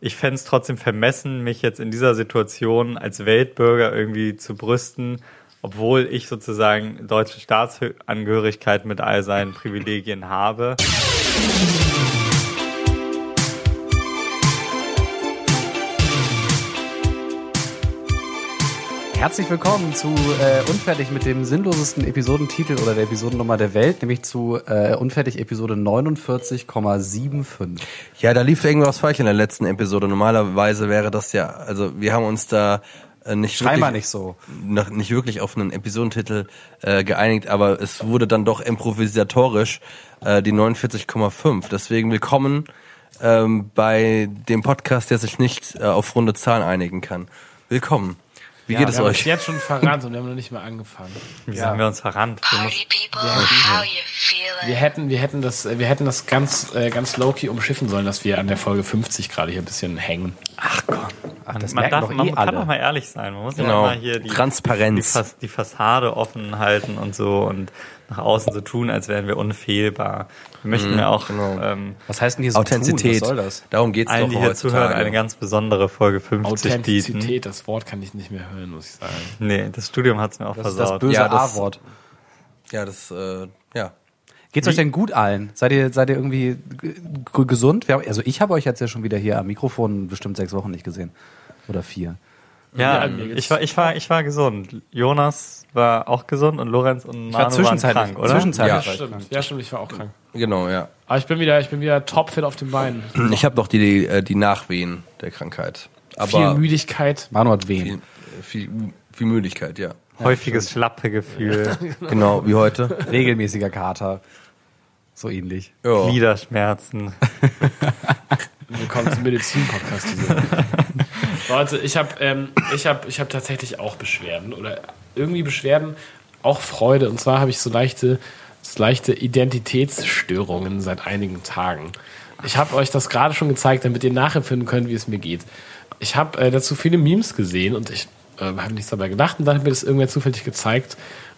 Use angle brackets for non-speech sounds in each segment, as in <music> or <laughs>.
ich fände es trotzdem vermessen, mich jetzt in dieser Situation als Weltbürger irgendwie zu brüsten, obwohl ich sozusagen deutsche Staatsangehörigkeit mit all seinen Privilegien habe. Herzlich willkommen zu äh, Unfertig mit dem sinnlosesten Episodentitel oder der Episodennummer der Welt, nämlich zu äh, Unfertig Episode 49,75. Ja, da lief irgendwas falsch in der letzten Episode. Normalerweise wäre das ja, also wir haben uns da äh, nicht Scheinbar wirklich, nicht so. noch nicht wirklich auf einen Episodentitel äh, geeinigt, aber es wurde dann doch improvisatorisch äh, die 49,5. Deswegen willkommen ähm, bei dem Podcast, der sich nicht äh, auf runde Zahlen einigen kann. Willkommen. Wie Ja, geht es Wir haben euch? uns jetzt schon verrannt und wir haben noch nicht mal angefangen. Wie haben wir uns verrannt? Wir Party people? Wir hätten, wir hätten das, wir hätten das ganz, äh, ganz low-key umschiffen sollen, dass wir an der Folge 50 gerade hier ein bisschen hängen. Ach, das man darf, doch man eh kann alle. doch mal ehrlich sein. Man muss ja Genau. mal hier die, Transparenz. Die, die Fassade offen halten und so und nach außen so tun, als wären wir unfehlbar. Wir möchten ja auch genau. ähm, Was heißt denn hier so Authentizität. Tun? Was soll das? Darum geht's allen, doch die hier zuhören, eine ganz besondere Folge 50 bieten. Authentizität, das Wort kann ich nicht mehr hören, muss ich sagen. Nee, das Studium hat's mir auch Das ist das versaut. böse Ja, das- A-Wort. ja, das, äh, ja. Geht's euch denn gut allen? Seid ihr, seid ihr irgendwie gesund? Wir haben, also ich habe euch jetzt ja schon wieder hier am Mikrofon bestimmt sechs Wochen nicht gesehen. Oder vier. ja, Ja, ich war, ich war, ich war gesund. Jonas war auch gesund und Lorenz und Manu Ich war zwischenzeitlich, waren krank, oder? zwischenzeitlich Ja. Stimmt, krank. ja, stimmt, ich war auch krank. Genau, ja. Aber ich bin wieder, ich bin wieder topfit auf den Beinen. Ich habe noch die, äh, die Nachwehen der Krankheit. Aber Viel Müdigkeit. Manu hat wen? viel, viel, viel Müdigkeit, ja. Häufiges Schlappegefühl, <laughs> Genau, wie heute. Regelmäßiger Kater. So ähnlich. Ja. Gliederschmerzen. <laughs> Willkommen zum Medizin-Podcast. <laughs> Leute, ich habe ähm, ich hab, ich hab tatsächlich auch Beschwerden oder irgendwie Beschwerden, auch Freude. Und zwar habe ich so leichte, so leichte Identitätsstörungen seit einigen Tagen. Ich habe euch das gerade schon gezeigt, damit ihr nachempfinden könnt, wie es mir geht. Ich habe äh, dazu viele Memes gesehen und ich äh, habe nichts dabei gedacht und dann hat mir das irgendwer zufällig gezeigt.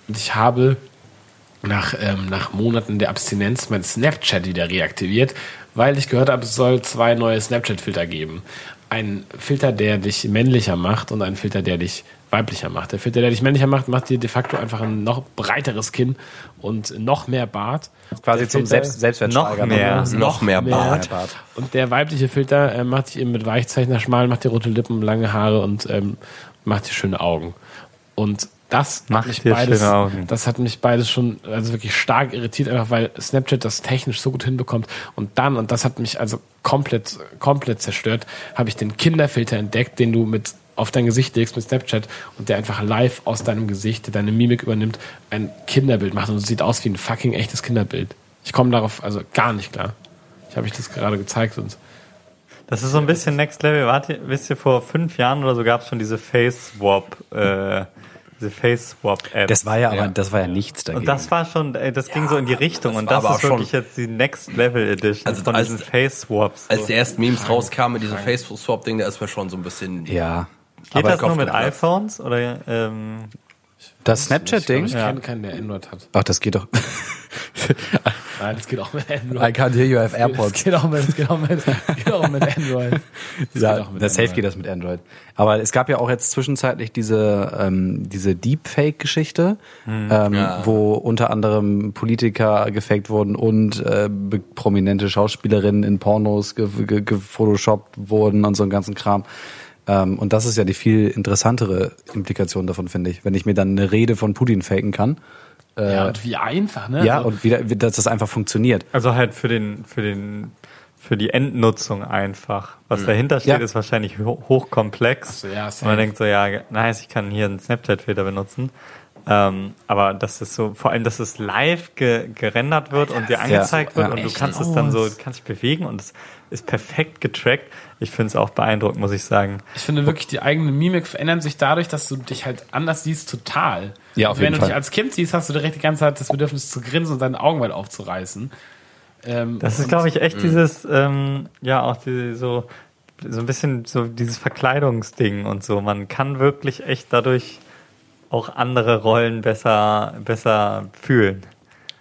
Und ich habe nach, ähm, nach Monaten der Abstinenz mein Snapchat wieder reaktiviert, weil ich gehört habe, es soll zwei neue Snapchat-Filter geben. Ein Filter, der dich männlicher macht und ein Filter, der dich weiblicher macht. Der Filter, der dich männlicher macht, macht dir de facto einfach ein noch breiteres Kinn und noch mehr Bart. Quasi Der zum Filter- Selbst. Noch mehr. Noch mehr Bart. Bart. Und der weibliche Filter äh, macht dich eben mit Weichzeichner schmal, macht dir rote Lippen, lange Haare und ähm, macht dir schöne Augen. Und das Macht hat mich dir beides, schöne Augen. das hat mich beides schon also wirklich stark irritiert, einfach weil Snapchat das technisch so gut hinbekommt. Und dann, und das hat mich also komplett, komplett zerstört, habe ich den Kinderfilter entdeckt, den du mit auf dein Gesicht legst mit Snapchat und der einfach live aus deinem Gesicht, der deine Mimik übernimmt, ein Kinderbild macht und es sieht aus wie ein fucking echtes Kinderbild. Ich komme darauf also gar nicht klar. Ich habe euch das gerade gezeigt und Das ist so ein bisschen Next Level. Wart ihr, wisst ihr, vor fünf Jahren oder so gab es schon diese Face Swap, äh, diese Face Swap App. Das war ja aber, Ja. das war ja nichts dagegen. und das war schon, ey, das ging so in die Richtung. das Und das ist wirklich jetzt die Next Level Edition Also von als- diesen Face Swaps. Als die ersten Memes rauskamen mit diesem Facebook-Swap-Ding, da ist mir schon so ein bisschen... ja. Geht aber das nur mit iPhones oder ähm, Das ich, Snapchat-Ding? kenne keinen, der Android hat. Ach, das geht doch. <laughs> Nein, das geht auch mit I Android. can't hear you have Das AirPods. geht auch mit, das geht auch mit, <laughs> geht auch mit Android. Das Ja, geht auch mit das Safe Android. geht das mit Android. Aber es gab ja auch jetzt zwischenzeitlich diese, ähm, diese Deepfake-Geschichte, ähm, Ja. wo unter anderem Politiker gefaked wurden und äh, prominente Schauspielerinnen in Pornos ge- ge- gefotoshoppt wurden und so einen ganzen Kram. Ähm, und das ist ja die viel interessantere Implikation davon, finde ich. Wenn ich mir dann eine Rede von Putin faken kann. Ja, und wie einfach, ne? Ja, Also, und wieder, dass das einfach funktioniert. also halt für den, für den, für die Endnutzung einfach. Was dahinter steht, Ja. ist wahrscheinlich ho hochkomplex. So, ja, und man denkt so, ja, nice, ich kann hier einen Snapchat-Filter benutzen. Ähm, aber das ist so, vor allem, dass es live ge gerendert wird und dir angezeigt wird ja. und du kannst es dann so, du kannst dich bewegen und es ist perfekt getrackt. Ich finde es auch beeindruckend, muss ich sagen. ich finde wirklich, die eigene Mimik verändert sich dadurch, dass du dich halt anders siehst, total. Ja, auf Wenn jeden du Fall. dich als Kind siehst, hast du direkt die ganze Zeit das Bedürfnis zu grinsen und deine Augen weit aufzureißen. Ähm, Das ist, glaube ich, echt dieses, ähm, ja, auch die, so, so ein bisschen so dieses Verkleidungsding und so. Man kann wirklich echt dadurch auch andere Rollen besser, besser fühlen.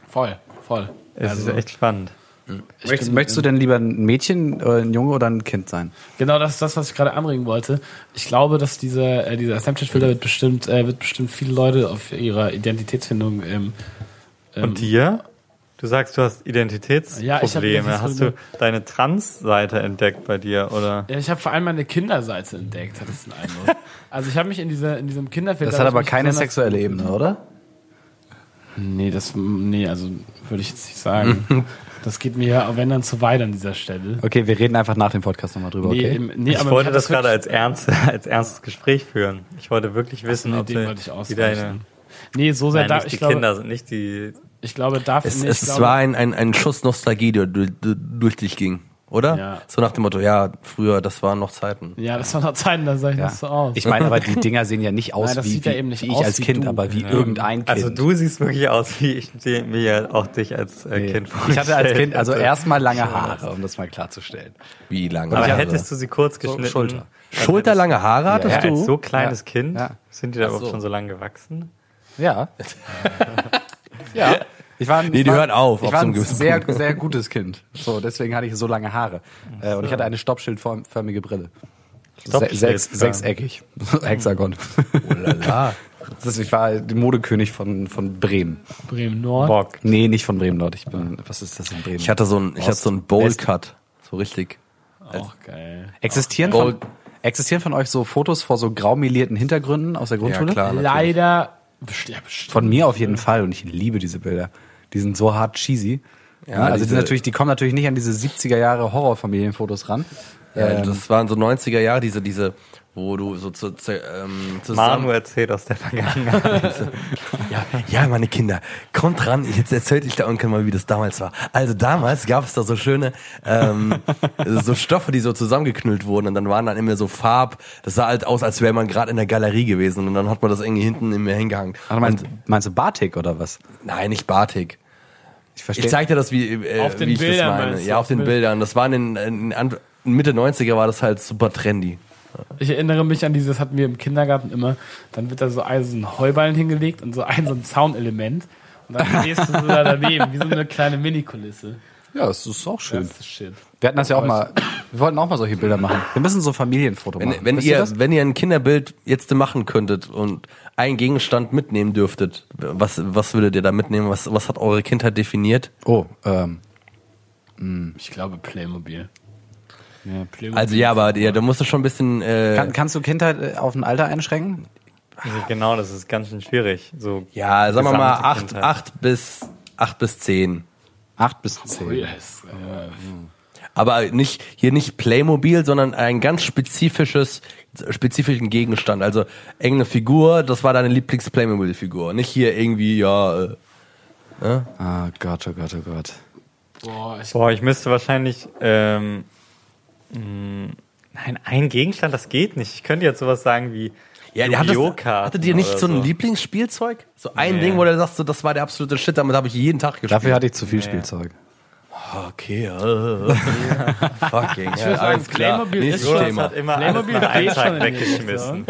voll, voll. Es Also- ist echt spannend. Möchtest, möchtest du denn lieber ein Mädchen, oder ein Junge oder ein Kind sein? Genau, das ist das, was ich gerade anregen wollte. Ich glaube, dass dieser, äh, dieser Snapchat-Filter wird bestimmt, äh, wird bestimmt viele Leute auf ihrer Identitätsfindung ähm, Und dir? Du sagst, du hast Identitätsprobleme. Ja, hast du deine Trans-Seite entdeckt bei dir, oder? Ja, ich habe vor allem meine Kinderseite entdeckt, hat es den Eindruck. <laughs> Also ich habe mich in, dieser, in diesem Kinderfilter... Das hat aber keine sexuelle Ebene, oder? Nee, das, nee, also würde ich jetzt nicht sagen. <laughs> das geht mir, wenn dann zu weit an dieser Stelle. Okay, wir reden einfach nach dem Podcast nochmal drüber, Nee, okay? im, nee ich aber wollte das gerade als, ernst, <laughs> als ernstes Gespräch führen. Ich wollte wirklich wissen, Nee, ob du, wollte ich wie deine, ausweichen. Nee, so sehr nein, da, nicht ich die glaube, Kinder sind, nicht die, ich glaube, dafür Es, nee, es glaube, war ein, ein, ein Schuss Nostalgie, der durch, durch dich ging, oder? Ja. So nach dem Motto, ja, früher, das waren noch Zeiten. Ja, das war noch Zeiten, da sah ich Ja. noch so aus. Ich meine, aber die <laughs> Dinger sehen ja nicht aus Nein, das wie, sieht ja wie, eben nicht wie ich aus als wie Kind, du. aber wie irgendein Kind. also du siehst wirklich aus, wie ich mir auch dich als äh, Nee. Kind ich hatte als Kind also erstmal lange Haare, um das mal klarzustellen. Wie lange? Aber Haare? hättest du sie kurz geschnitten? Schulter. Schulterlange Haare hattest Ja, du? als so kleines Ja. Kind? Ja. Sind die da so. schon so lang gewachsen? Ja. <laughs> ja. Ich war, ein- Nee, die war, hören auf, Ich war so ein sehr, Punkt. sehr gutes Kind. So, deswegen hatte ich so lange Haare. Äh, und ich hatte eine stoppschildförmige Brille. Se sechs, sechseckig. <laughs> Hexagon. Oh lala. Das ich war der Modekönig von, von Bremen. Bremen Nord. Bock. Nee, nicht von Bremen Nord. Ich bin, was ist das in Bremen? Ich hatte so ein, ich hatte so ein Bowl-Cut. So richtig. Auch geil. existieren, von, existieren von euch so Fotos vor so graumelierten Hintergründen aus der Grundschule? Ja, klar. natürlich. Leider. Von mir auf jeden Fall und ich liebe diese Bilder. Die sind so hart cheesy. Ja, also die, diese- sind natürlich, die kommen natürlich nicht an diese 70er Jahre Horrorfamilienfotos ran. Ja, Ähm, das waren so 90er Jahre, diese, diese, wo du so zu, zu, ähm, Manu zusammen... erzählt aus der Vergangenheit. <laughs> Ja, ja, meine Kinder, kommt ran, jetzt erzählt euch der Onkel mal, wie das damals war. Also damals gab es da so schöne, ähm, <laughs> so Stoffe, die so zusammengeknüllt wurden und dann waren dann immer so Farb, das sah halt aus, als wäre man gerade in der Galerie gewesen und dann hat man das irgendwie hinten in mir hingehangen. Ach, meinst, Und, meinst du Batik oder was? nein, nicht Batik. Ich verstehe. Ich zeig dir das, wie, äh, Auf den wie ich Bildern das meine. Ja, auf den Bild- Bildern. Das waren in, in, in Mitte 90er war das halt super trendy. Ich erinnere mich an dieses, hatten wir im Kindergarten immer, dann wird da so ein, so ein Heuballen hingelegt und so ein, so ein Zaunelement. Und dann stehst du so da daneben, wie so eine kleine Mini-Kulisse. ja, das ist auch schön. Das ist shit. Wir hatten das ja auch mal, wir wollten auch mal solche Bilder machen. Wir müssen so ein Familienfoto Wenn, machen. wenn, Wisst ihr ihr, wenn ihr ein Kinderbild jetzt machen könntet und einen Gegenstand mitnehmen dürftet, was, was würdet ihr da mitnehmen? Was, was hat eure Kindheit definiert? Oh, ähm, Ich glaube Playmobil. Ja, Playmobil. Also ja, aber ja, da musst du schon ein bisschen. Äh, kann, kannst du Kindheit äh, auf ein Alter einschränken? Also genau, das ist ganz schön schwierig. So ja, sagen wir mal acht, acht bis acht bis zehn. Acht bis zehn. Yes. Äh, Aber nicht hier nicht Playmobil, sondern ein ganz spezifisches spezifischen Gegenstand. Also irgendeine Figur, das war deine Lieblings Playmobil Figur. Nicht hier irgendwie ja. Äh, Ah Gott, oh Gott, oh Gott. boah, ich, Boah, ich müsste wahrscheinlich. Ähm, mh, nein, ein Gegenstand, das geht nicht. Ich könnte jetzt sowas sagen wie. Ja, der hat das, Yu-Gi-Oh! Karten hattet ihr nicht so ein Lieblingsspielzeug? So ein Nee. Ding, wo du sagst, so, das war der absolute Shit, damit habe ich jeden Tag gespielt. Dafür hatte ich zu viel Spielzeug. Okay, äh, fucking. ich würde sagen, Playmobil ist Nächstes schon, Das Thema. hat immer Playmobil alles nach geht schon weggeschmissen.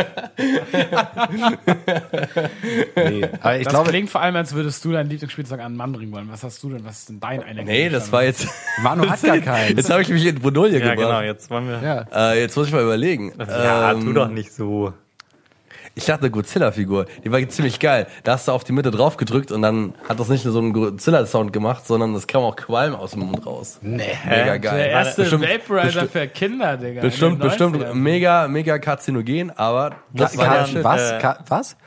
Nee. Aber ich das glaube, klingt vor allem, als würdest du dein Lieblingsspielzeug an einen Mann bringen wollen. Was hast du denn? Was ist denn dein einer Nee, das war jetzt. Manu hat gar <laughs> keins. Jetzt habe ich mich in Bredouille Ja, genau, gebracht. jetzt wollen wir. Ja. Äh, jetzt muss ich mal überlegen. Ja, Ähm, tu doch nicht so. Ich dachte, eine Godzilla-Figur, die war ziemlich geil. Da hast du auf die Mitte drauf gedrückt und dann hat das nicht nur so einen Godzilla-Sound gemacht, sondern es kam auch Qualm aus dem Mund raus. Nee. Mega geil. der erste Bestimmt- Vaporizer für Kinder, Digga. Bestimmt, bestimmt 90ern. mega, mega karzinogen, aber das Ka war Ka was? äh, Ka was?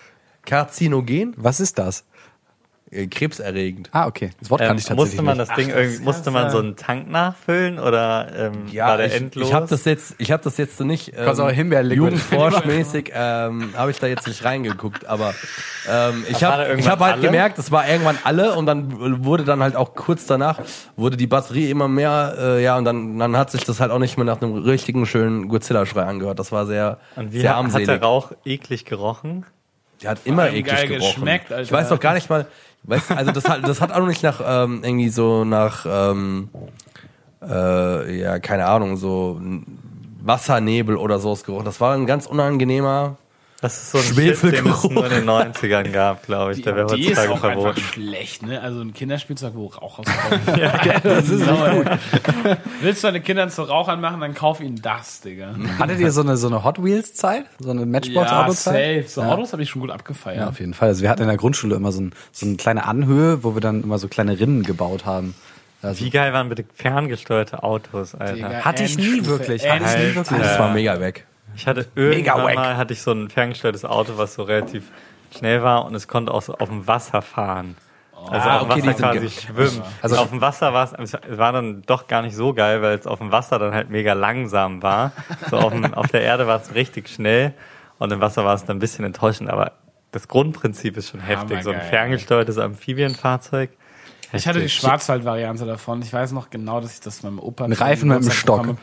Karzinogen? Was ist das? Äh, Krebserregend. Ah, okay. Das Wort Ähm, kann ich tatsächlich musste man nicht. das Ding irgendwie, musste man so einen Tank nachfüllen oder ähm, war der ich, endlos? ich habe das jetzt, ich habe das jetzt nicht ähm, Kannst auch jugendforschmäßig ähm, habe ich da jetzt nicht reingeguckt, aber ähm, ich habe ich habe halt alle? gemerkt, es war irgendwann alle und dann wurde dann halt auch kurz danach wurde die Batterie immer mehr, äh, ja und dann dann hat sich das halt auch nicht mehr nach einem richtigen schönen Godzilla-Schrei angehört. Das war sehr Und wie sehr hat, hat armselig. der Rauch eklig gerochen? Der hat immer eklig geil gerochen. geschmeckt, Alter. Ich weiß doch gar nicht mal, weiß, also das hat, das hat auch nicht nach ähm, irgendwie so nach ähm, äh, ja keine Ahnung so Wassernebel oder sowas gerochen. Das war ein ganz unangenehmer Das ist so ein Shit, den es Schwefelgeruch. nur in den 90ern gab, glaube ich. Die Der wäre Idee ist heutzutage auch einfach verboten. schlecht, ne? Also ein Kinderspielzeug, wo Rauch rauskommt. <laughs> ja, das ist sauer. Willst du deine Kinder zu Rauchern machen, dann kauf ihnen das, Digga. Hattet ihr so eine, so eine Hot Wheels Zeit? So eine Ja, Matchbox-Auto-Zeit? safe. So Ja. Autos habe ich schon gut abgefeiert. Ja, auf jeden Fall. Also wir hatten in der Grundschule immer so, ein, so eine kleine Anhöhe, wo wir dann immer so kleine Rinnen gebaut haben. Also, Wie geil waren bitte ferngesteuerte Autos, Alter. Digga, hatte ich nie wirklich. Hatte ich nie wirklich. Das war mega weg. Ich hatte irgendwann mal hatte ich so ein ferngesteuertes Auto, was so relativ schnell war und es konnte auch so auf dem Wasser fahren. Also Ah, auf dem okay, Wasser quasi schwimmen. Also- auf dem Wasser war es, es war dann doch gar nicht so geil, weil es auf dem Wasser dann halt mega langsam war. So auf, dem, auf der Erde war es richtig schnell und im Wasser war es dann ein bisschen enttäuschend, aber das Grundprinzip ist schon heftig. So ein ferngesteuertes Amphibienfahrzeug. Ich hatte die Heftig. Schwarzwald-Variante davon. Ich weiß noch genau, dass ich das meinem Opa Reifen mit Geburtstag Stock.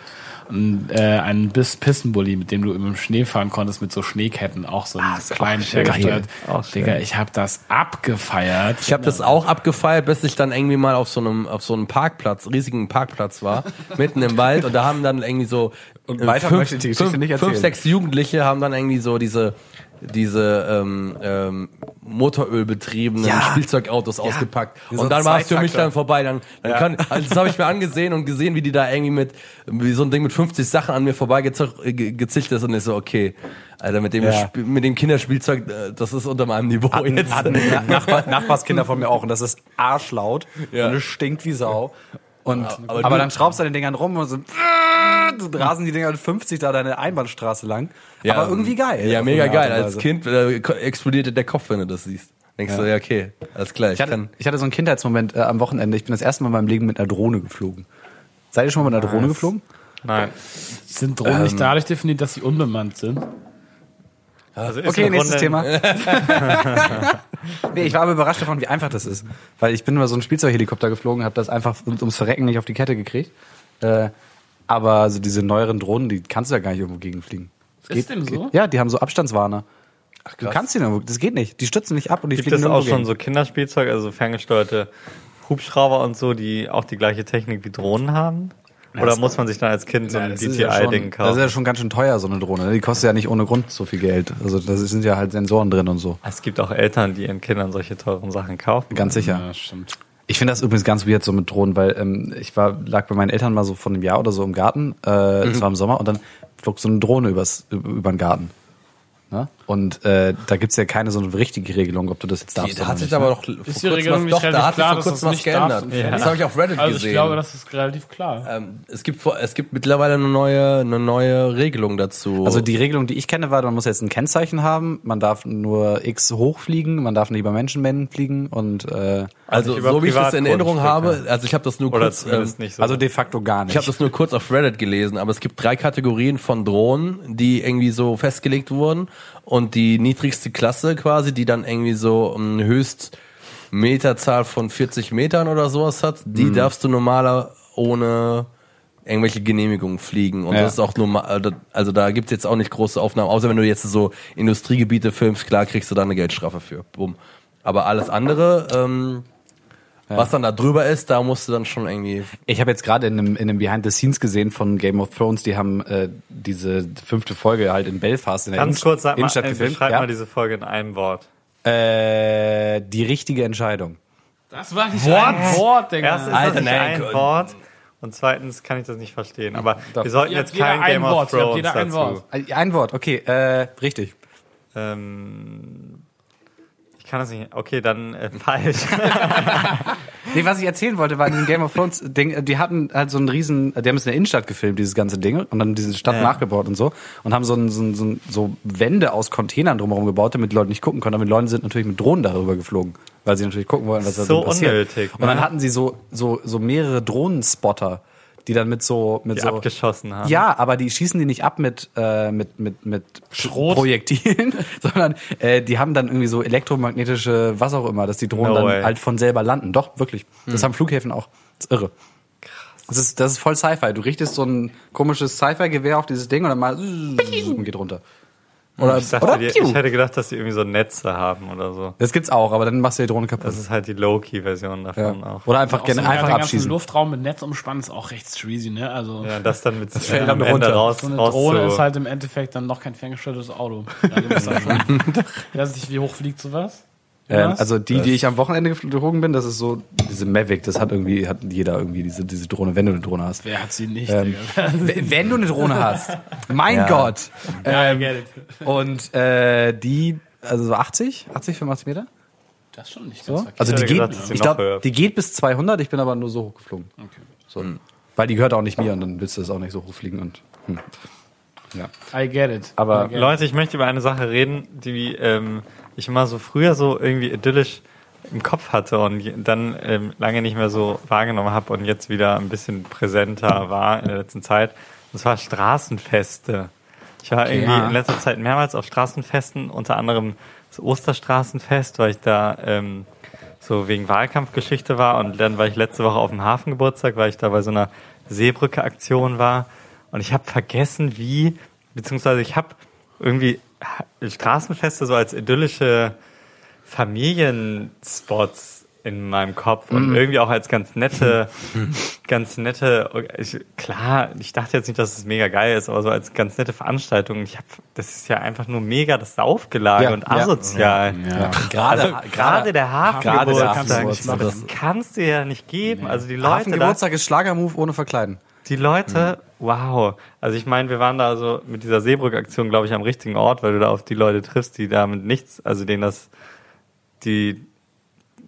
Und äh, einen Bis Pissenbully, mit dem du im Schnee fahren konntest, mit so Schneeketten, auch so einen kleinen ferngesteuert. Geil. Auch schön. Digga, ich habe das abgefeiert. Ich habe das auch abgefeiert, bis ich dann irgendwie mal auf so einem auf so einem Parkplatz, riesigen Parkplatz war, <laughs> mitten im Wald und da haben dann irgendwie so Und weiter fünf, möchte die Geschichte fünf, nicht erzählen. fünf, sechs Jugendliche haben dann irgendwie so diese diese ähm, ähm, Motorölbetriebenen Ja. Spielzeugautos ausgepackt Wie so und dann war es für mich dann vorbei. Dann, dann kann, also das habe ich mir angesehen und gesehen, wie die da irgendwie mit wie so ein Ding mit 50 Sachen an mir vorbeigezischt ist und ich so okay, Alter mit dem Ja. Mit dem Kinderspielzeug, äh, das ist unter meinem Niveau jetzt. hatten <laughs> Na- Nachbar, Nachbarskinder von mir auch und das ist arschlaut Ja. und es stinkt wie Sau. Und, aber aber, du- dann schraubst du an den Dingern rum und so, so rasen die Dinger mit 50 da deine Einbahnstraße lang. aber irgendwie geil. Ja, mega geil. Als. Kind äh, explodierte der Kopf, wenn du das siehst. Denkst Ja. du, ja, okay, alles klar. Ich, Ich hatte, kann. ich hatte so einen Kindheitsmoment äh, am Wochenende. Ich bin das erste Mal in meinem Leben mit einer Drohne geflogen. Seid ihr schon mal mit einer Drohne geflogen? Nein. Sind Drohnen Ähm. nicht dadurch definiert, dass sie unbemannt sind? Also ist Okay, nächstes Thema. <laughs> nee, ich war aber überrascht davon, wie einfach das ist. Weil ich bin über so einen Spielzeughelikopter geflogen, habe das einfach ums Verrecken nicht auf die Kette gekriegt. Äh, aber so diese neueren Drohnen, die kannst du ja gar nicht irgendwo gegenfliegen. Das Ist dem so? Ja, die haben so Abstandswarner. Ach, Du kannst die nirgendwo, das geht nicht. Die stützen nicht ab und die Gibt fliegen es nirgendwo auch schon gegen. so Kinderspielzeug, also ferngesteuerte Hubschrauber und so, die auch die gleiche Technik wie Drohnen haben? Oder das- muss man sich dann als Kind so ein das ist ja DTI-Ding schon- Das kaufen? ist ja schon ganz schön teuer, so eine Drohne. ne? Die kostet ja nicht ohne Grund so viel Geld. Also da sind ja halt Sensoren drin und so. es gibt auch Eltern, die ihren Kindern solche teuren Sachen kaufen. Ganz sicher. Ja, stimmt. Ich finde das übrigens ganz weird so mit Drohnen, weil ähm, ich war lag bei meinen Eltern mal so vor einem Jahr oder so im Garten, äh, es war im Sommer und dann flog so eine Drohne übers, über den Garten. Ne? Und äh, da gibt's ja keine so eine richtige Regelung, ob du das jetzt darfst. Da oder hat sich nicht, aber ne? doch vor Ist die Regelung was, nicht doch, relativ da hat sich klar, vor dass kurzem was nicht geändert. fertig? Das habe ich auf Reddit Also ich gesehen. glaube, das ist relativ klar. ähm, es gibt es gibt mittlerweile eine neue eine neue Regelung dazu. Also die Regelung, die ich kenne, war, man muss jetzt ein Kennzeichen haben, man darf nur X hochfliegen, man darf nicht über Menschenmengen fliegen und äh, also über so wie ich das in Erinnerung habe, also ich habe das nur Oder kurz ähm, nicht so. also de facto gar nicht. Ich habe das nur kurz auf Reddit gelesen, aber es gibt drei Kategorien von Drohnen, die irgendwie so festgelegt wurden und die niedrigste Klasse quasi, die dann irgendwie so eine höchst Meterzahl von 40 Metern oder sowas hat, die darfst du normaler ohne irgendwelche Genehmigungen fliegen und Ja. das ist auch normal, also da gibt's jetzt auch nicht große Aufnahmen, außer wenn du jetzt so Industriegebiete filmst, klar kriegst du da eine Geldstrafe für. Bumm. Aber alles andere, ähm, was dann da drüber ist, da musst du dann schon irgendwie Ich habe jetzt gerade in einem, in einem Behind the Scenes gesehen von Game of Thrones, die haben äh, diese fünfte Folge halt in Belfast in der Ganz Innenst- kurz, sag mal, Innenstadt äh, gefilmt. beschreib Ja? mal diese Folge in einem Wort. äh, die richtige Entscheidung. Das war nicht ein Wort, Digga. Erstens ist Alter, das nicht nein, ein. Wort und zweitens kann ich das nicht verstehen. Aber Doch. wir sollten Ihr habt jetzt jeder kein ein Game of Wort, ihr habt Thrones jeder ein dazu. Wort. Äh, Ein Wort, okay, äh, richtig. Ähm, ich kann das nicht. Okay, dann äh, <laughs> falsch. <laughs> Nee, was ich erzählen wollte, war in diesem Game of Thrones Ding, die hatten halt so einen riesen, die haben es in der Innenstadt gefilmt, dieses ganze Ding, und dann diese Stadt Ja. nachgebaut und so, und haben so, ein, so, ein, so, ein, so Wände aus Containern drumherum gebaut, damit die Leute nicht gucken konnten, aber die Leute sind natürlich mit Drohnen darüber geflogen, weil sie natürlich gucken wollen, was da So so passiert. unnötig, Und dann ne? hatten sie so, so, so mehrere Drohnenspotter, die dann mit so, mit Die so, abgeschossen haben. Ja, aber die schießen die nicht ab mit äh, mit mit mit Schrot? Projektilen, <laughs> sondern äh, die haben dann irgendwie so elektromagnetische, was auch immer, dass die Drohnen No dann way. halt von selber landen. Doch wirklich. Das haben Flughäfen auch. Das ist irre. Das ist das ist voll Sci-Fi. Du richtest so ein komisches Sci-Fi-Gewehr auf dieses Ding und dann mal und geht runter. Oder, Ich, dachte, oder die, ich hätte gedacht, dass die irgendwie so Netze haben oder so. Das gibt's auch, aber dann machst du die Drohne kaputt. Das ist halt die Low-Key-Version ja. davon auch. Oder einfach, Auch so gerne, den einfach ganzen abschießen. Luftraum mit Netz umspannen ist auch recht streasy, ne? Also Ja, das dann mit fällt äh, dann am Ende runter. raus, so eine raus Drohne zu- ist halt im Endeffekt dann noch kein ferngesteuertes Auto. Also das schon, <laughs> ich weiß nicht, wie hoch fliegt sowas? Ähm, also die, die ich am Wochenende geflogen bin, das ist so diese Mavic, das hat irgendwie, hat jeder irgendwie diese, diese Drohne, wenn du eine Drohne hast. Wer hat sie nicht, Ähm, <laughs> wenn du eine Drohne hast. Mein Ja. Gott. Ja, I get it. Und äh, die, also so 80, 80, 85 Meter? Das ist schon nicht So? Also die geht, gedacht, ich glaube, die geht bis 200, ich bin aber nur so hoch geflogen. Okay. So. Weil die gehört auch nicht mir und dann willst du das auch nicht so hoch fliegen und hm. ja. I get it. Aber I get. Leute, ich möchte über eine Sache reden, die ähm, ich immer so früher so irgendwie idyllisch im Kopf hatte und dann ähm, lange nicht mehr so wahrgenommen habe und jetzt wieder ein bisschen präsenter war in der letzten Zeit. Und zwar Straßenfeste. Ich war irgendwie Ja. in letzter Zeit mehrmals auf Straßenfesten, unter anderem das Osterstraßenfest, weil ich da ähm, so wegen Wahlkampfgeschichte war und dann war ich letzte Woche auf dem Hafengeburtstag, weil ich da bei so einer Seebrücke-Aktion war und ich habe vergessen, wie, beziehungsweise ich habe irgendwie Straßenfeste so als idyllische Familienspots in meinem Kopf und irgendwie auch als ganz nette, <laughs> ganz nette, ich, klar, ich dachte jetzt nicht, dass es mega geil ist, aber so als ganz nette Veranstaltung. Ich hab, das ist ja einfach nur mega das Saufgelage Ja, und ja. asozial. Ja. Also, gerade der Gerade der Hafengeburtstag, Hafengeburtstag. das kannst du ja nicht geben. Also die Leute, da, Hafengeburtstag ist Schlagermove ohne Verkleiden. Die Leute, wow. Also ich meine, wir waren da so mit dieser Seebrück-Aktion, glaube ich, am richtigen Ort, weil du da auf die Leute triffst, die damit nichts, also denen das, die,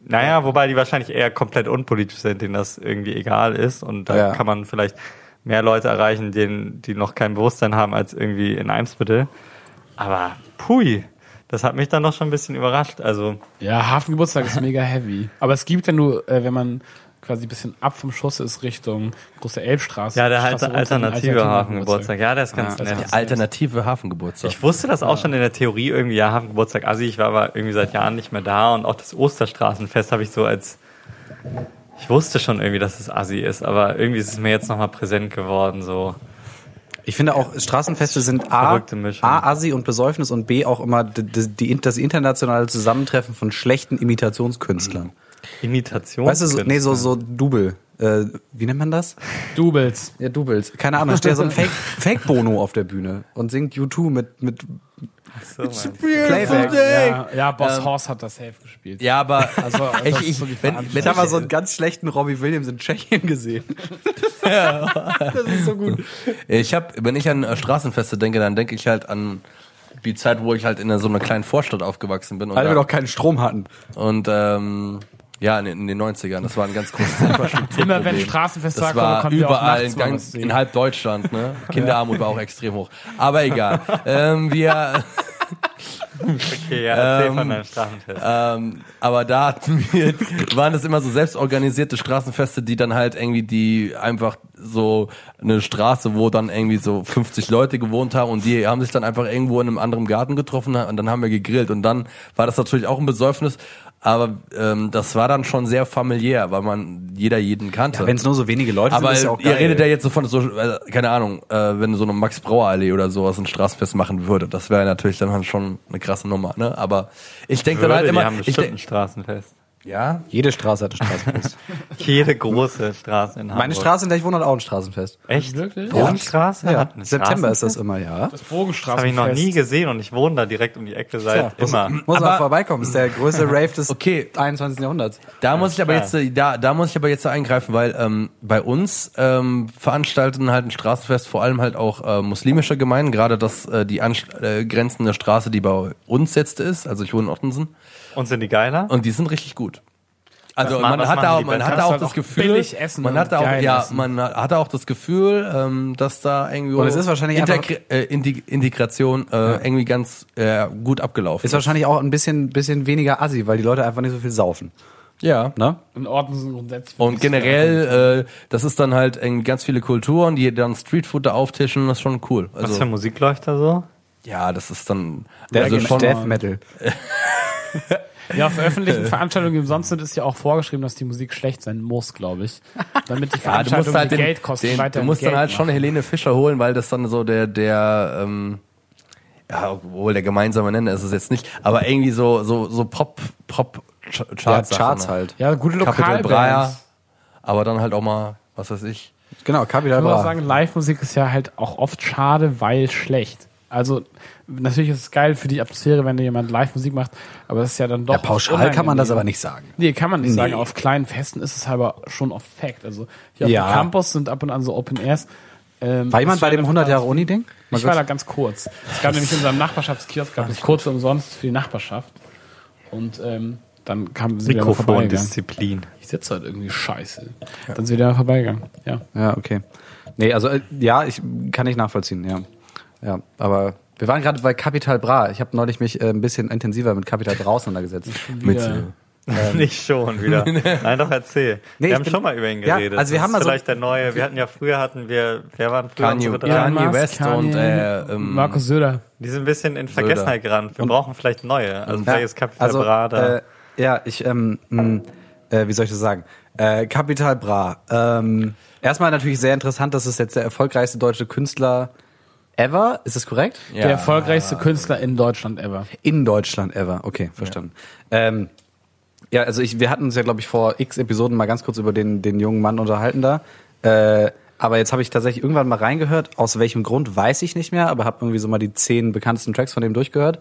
naja, wobei die wahrscheinlich eher komplett unpolitisch sind, denen das irgendwie egal ist und da Ja. kann man vielleicht mehr Leute erreichen, denen, die noch kein Bewusstsein haben als irgendwie in Eimsbüttel. Aber pui, das hat mich dann doch schon ein bisschen überrascht. Also Ja, Hafengeburtstag ist <laughs> mega heavy. Aber es gibt ja nur, äh, wenn man quasi ein bisschen ab vom Schuss ist Richtung große Elbstraße. ja, der runter, alternative Hafengeburtstag, ja, der ist ganz Ja, nett. Der alternative Hafengeburtstag. Ich wusste das auch schon in der Theorie irgendwie, ja, Hafengeburtstag Assi, ich war aber irgendwie seit Jahren nicht mehr da und auch das Osterstraßenfest habe ich so als, ich wusste schon irgendwie, dass es Assi ist, aber irgendwie ist es mir jetzt nochmal präsent geworden, so. Ich finde auch, Straßenfeste sind A, Verrückte Mischung. A, Assi und Besäufnis und B, auch immer die, die, das internationale Zusammentreffen von schlechten Imitationskünstlern. Imitation. Weißt du, so, nee, so, so Double. Äh, wie nennt man das? Doubles. Ja, Doubles. Keine Ahnung, da steht ja so ein <laughs> Fake, Fake Bono auf der Bühne und singt U2 mit, mit So. Playback. Ja, ja Boss Horst hat das safe gespielt. Ja, aber Also, <laughs> das ich, ich, so wenn, wenn Ich habe mal so einen ganz schlechten Robbie Williams in Tschechien gesehen. <laughs> das ist so gut. ich habe, wenn ich an äh, Straßenfeste denke, dann denke ich halt an die Zeit, wo ich halt in so einer kleinen Vorstadt aufgewachsen bin und, Weil wir da, doch keinen Strom hatten. und ähm, ja, in, in den 90ern. Das war ein ganz großes <laughs> Immer wenn Straßenfest Das war, wir auch überall nachts in, mal ganz, in halb Deutschland. Ne? <laughs> Kinderarmut war auch extrem hoch. Aber egal. <laughs> ähm, wir, Okay, ja, erzähl von deinem Straßenfest. ähm, aber da hatten wir, waren das immer so selbstorganisierte Straßenfeste, die dann halt irgendwie die einfach so eine Straße, wo dann irgendwie so 50 Leute gewohnt haben und die haben sich dann einfach irgendwo in einem anderen Garten getroffen und dann haben wir gegrillt und dann war das natürlich auch ein Besäufnis. Aber ähm, das war dann schon sehr familiär, weil man jeder jeden kannte. Wenn es nur so wenige Leute Aber sind, ist ja auch ihr geil. redet ja jetzt so von so, äh, keine Ahnung, äh, wenn so eine Max Brauer Allee oder sowas ein Straßenfest machen würde, das wäre natürlich dann schon eine krasse Nummer, ne? Aber ich denke dann halt die immer, haben ich bestimmt ein denk, Straßenfest. Ja, Jede Straße hat ein Straßenfest. <laughs> Jede große Straße in Hamburg. Meine Straße, in der ich wohne, hat auch ein Straßenfest. Echt? Wirklich? Bodenstraße? Ja, September ist das immer, ja. Das Das Bogenstraßenfest. habe ich noch nie gesehen und ich wohne da direkt um die Ecke seit muss, immer. muss mal vorbeikommen. Das ist der größte <laughs> Rave des Okay. 21. Jahrhunderts. da muss ich aber klar. jetzt, äh, da, da muss ich aber jetzt eingreifen, weil ähm, bei uns ähm, veranstalten halt ein Straßenfest vor allem halt auch äh, muslimische Gemeinden, gerade das äh, die angrenzende Straße, die bei uns jetzt ist, also ich wohne in Ottensen, Und sind die geiler? und die sind richtig gut. Also man was hat da, die man besser? hat da auch halt das auch Gefühl, man hat da auch, ja, essen. man hat da auch das Gefühl, ähm, dass da irgendwie Und es ist wahrscheinlich Integri äh, Indi- Integration äh, irgendwie ganz äh, gut abgelaufen. Ist wahrscheinlich auch ein bisschen, bisschen weniger assi, weil die Leute einfach nicht so viel saufen. ja. Ne? In Ordnung sind grundsätzlich. Und generell, äh, das ist dann halt irgendwie ganz viele Kulturen, die dann Streetfood da auftischen, das ist schon cool. Was für Also, Musik läuft da so? ja, das ist dann Der also schon Death Metal. <laughs> Ja, auf öffentlichen Veranstaltungen sonst ist ja auch vorgeschrieben, dass die Musik schlecht sein muss, glaube ich. Damit die Ja, du Veranstaltung musst halt den, Geld kostet, den, du musst dann halt schon machen. Helene Fischer holen, weil das dann so der der ähm, ja, obwohl der gemeinsame Nenner ist es jetzt nicht, aber irgendwie so, so, so Pop, Pop Ja, Charts, Charts halt. Ja, gute Capital Bra, Lokalbands. aber dann halt auch mal, was weiß ich. Genau, Capital Ich muss auch Bra. sagen, Live-Musik ist ja halt auch oft schade, weil schlecht. Also natürlich ist es geil für die Atmosphäre, wenn da jemand Live-Musik macht, aber das ist ja dann doch. Ja, pauschal kann man das aber nicht sagen. Nee, kann man nicht sagen. Nee. Auf kleinen Festen ist es aber schon oft Fact. Also hier Ja. auf dem Campus sind ab und an so Open Airs. Ähm, War jemand bei dem einfach 100 Jahre Uni-Ding? Ich war da ganz kurz. Es gab nämlich in unserem Nachbarschaftskiosk gab es kurz umsonst für die Nachbarschaft. Und ähm, dann kam sie. Mikrofondisziplin. Ich sitze halt irgendwie scheiße. Dann sind wir wieder vorbeigegangen. Ja. Ja, okay. Nee, also äh, ja, ich kann ich nachvollziehen, ja. Ja, aber wir waren gerade bei Capital Bra. Ich habe neulich mich äh, ein bisschen intensiver mit Capital Bra auseinandergesetzt. Mit, Wieder- Nicht schon wieder. <laughs> Nein, doch erzähl. Nee, ich wir haben bin- schon mal über ihn Ja, geredet. also wir Das haben ist mal so- vielleicht der neue. Wir hatten ja früher hatten wir, wer waren früher Kanye, unsere drei? Kanye West Kanye, und äh, ähm, Markus Söder. Die sind ein bisschen in Vergessenheit geraten. Wir brauchen vielleicht neue. Also Ja, vielleicht ist Capital also, Bra da. Äh, ja, ich, ähm, mh, äh, wie soll ich das sagen? Äh, Capital Bra. Ähm, erstmal natürlich sehr interessant, dass es jetzt der erfolgreichste deutsche Künstler ever, ist das korrekt? ja. Der erfolgreichste Künstler in Deutschland ever. In Deutschland ever. Okay, verstanden. Ja, ähm, ja also ich, wir hatten uns ja, glaube ich, vor x Episoden mal ganz kurz über den, den jungen Mann unterhalten da. Äh, aber jetzt habe ich tatsächlich irgendwann mal reingehört. Aus welchem Grund weiß ich nicht mehr, aber habe irgendwie so mal die zehn bekanntesten Tracks von dem durchgehört.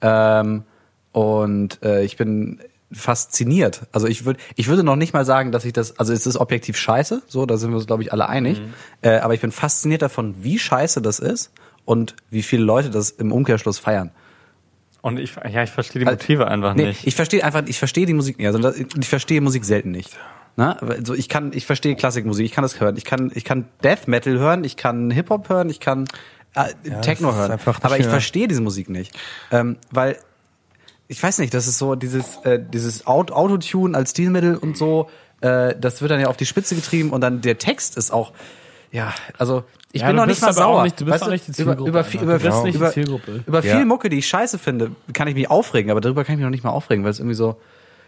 Ähm, und äh, ich bin fasziniert. Also ich würde ich würde noch nicht mal sagen, dass ich das, also es ist objektiv scheiße, so, da sind wir uns, glaube ich, alle einig. Äh, aber ich bin fasziniert davon, wie scheiße das ist und wie viele Leute das im Umkehrschluss feiern. Und ich, ja, ich verstehe die Motive einfach Nee, nicht. ich verstehe einfach, ich verstehe die Musik nicht. Also das- ich verstehe Musik selten nicht. Na, also ich kann, ich verstehe Klassikmusik, ich kann das hören, ich kann, ich kann Death Metal hören, ich kann Hip Hop hören, ich kann äh, Techno das ist hören, aber ich verstehe diese Musik nicht, ähm, weil ich weiß nicht, das ist so dieses, äh, dieses Aut- Autotune als Stilmittel und so, äh, das wird dann ja auf die Spitze getrieben und dann der Text ist auch, ja, also ich Ja, bin noch nicht mal sauer. nicht- du bist Weißt nicht die über, Zielgruppe über, viel- einfach. über, Du bist nicht die über, Zielgruppe. über Ja. viel Mucke, die ich scheiße finde, kann ich mich aufregen, aber darüber kann ich mich noch nicht mal aufregen, weil es irgendwie so,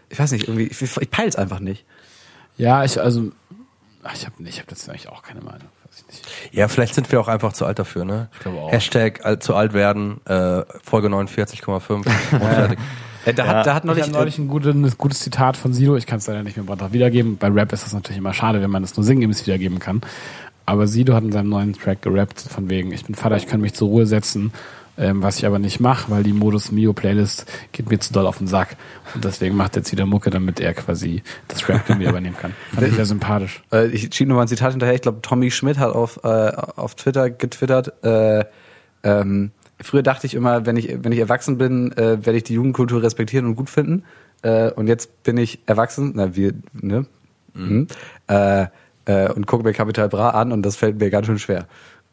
ich weiß nicht, irgendwie, ich, ich peil's einfach nicht. Ja, ich, also, ach, ich habe ich hab dazu eigentlich auch keine Meinung. Ich. Ja, vielleicht sind wir auch einfach zu alt dafür, ne? Ich glaube auch. Hashtag alt, zu alt werden, äh, Folge 49,5 <laughs> und fertig. Äh, da, hat, da hat Ich neulich, habe neulich ein, gutes, ein gutes Zitat von Sido, ich kann es leider nicht mehr brav wiedergeben. Bei Rap ist das natürlich immer schade, wenn man das nur sinngemäß wiedergeben kann. Aber Sido hat in seinem neuen Track gerappt, von wegen, ich bin Vater, ich kann mich zur Ruhe setzen, ähm, was ich aber nicht mache, weil die Modus Mio Playlist geht mir zu doll auf den Sack. Und deswegen macht er jetzt wieder Mucke, damit er quasi das Rap wieder übernehmen kann. Fand ich sehr sympathisch. äh, ich schiebe nur mal ein Zitat hinterher, ich glaube, Tommy Schmidt hat auf, äh, auf Twitter getwittert, äh, ähm, früher dachte ich immer, wenn ich, wenn ich erwachsen bin, äh, werde ich die Jugendkultur respektieren und gut finden. Äh, und jetzt bin ich erwachsen, na, wir, ne? Mhm. Äh, äh, und gucke mir Capital Bra an und das fällt mir ganz schön schwer.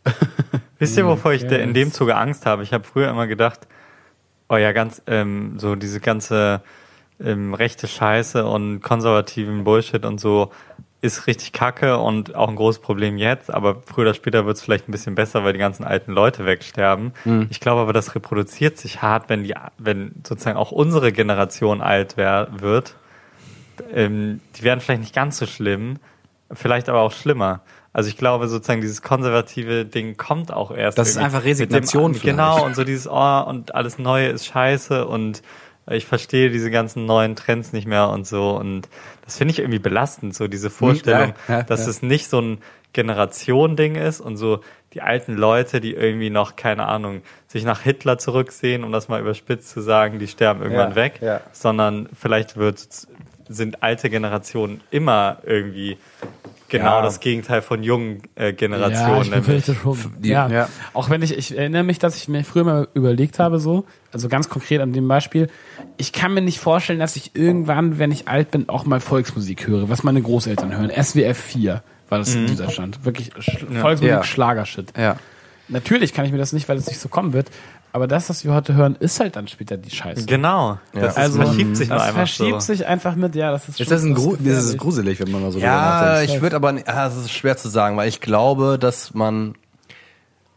<laughs> Wisst ihr, wovor ich in dem Zuge Angst habe? Ich habe früher immer gedacht, oh ja, ganz, ähm, so diese ganze ähm, rechte Scheiße und konservativen Bullshit und so ist richtig kacke und auch ein großes Problem jetzt, aber früher oder später wird es vielleicht ein bisschen besser, weil die ganzen alten Leute wegsterben. Ich glaube aber, das reproduziert sich hart, wenn die, wenn sozusagen auch unsere Generation alt wär, wird. Ähm, die werden vielleicht nicht ganz so schlimm, vielleicht aber auch schlimmer. Also ich glaube sozusagen dieses konservative Ding kommt auch erst. Das ist einfach Resignation dem, genau und so dieses oh und alles Neue ist scheiße und ich verstehe diese ganzen neuen Trends nicht mehr und so und das finde ich irgendwie belastend so diese Vorstellung, ja, ja, dass ja. es nicht so ein Generation-Ding ist und so die alten Leute, die irgendwie noch keine Ahnung sich nach Hitler zurücksehen, um das mal überspitzt zu sagen, die sterben irgendwann Ja, weg, ja. sondern vielleicht wird sind alte Generationen immer irgendwie genau Ja. das Gegenteil von jungen äh, Ja, Generationen. ich nämlich. befürchte schon. Ja. ja. Auch wenn ich, ich erinnere mich, dass ich mir früher mal überlegt habe, so, also ganz konkret an dem Beispiel, ich kann mir nicht vorstellen, dass ich irgendwann, wenn ich alt bin, auch mal Volksmusik höre, was meine Großeltern hören. SWF 4 war das in Süddeutschland. Wirklich Sch Volksmusik, Ja. Schlagershit. Ja. Natürlich kann ich mir das nicht, weil es nicht so kommen wird, aber das, was wir heute hören, ist halt dann später die Scheiße. Genau, das Also, verschiebt sich das einfach verschiebt so. sich einfach mit, ja, das ist Ist schon das, ein Gru das ist gruselig, wenn man mal so Ja, nachdenkt. ich würde aber, nicht- ah, es ist schwer zu sagen, weil ich glaube, dass man,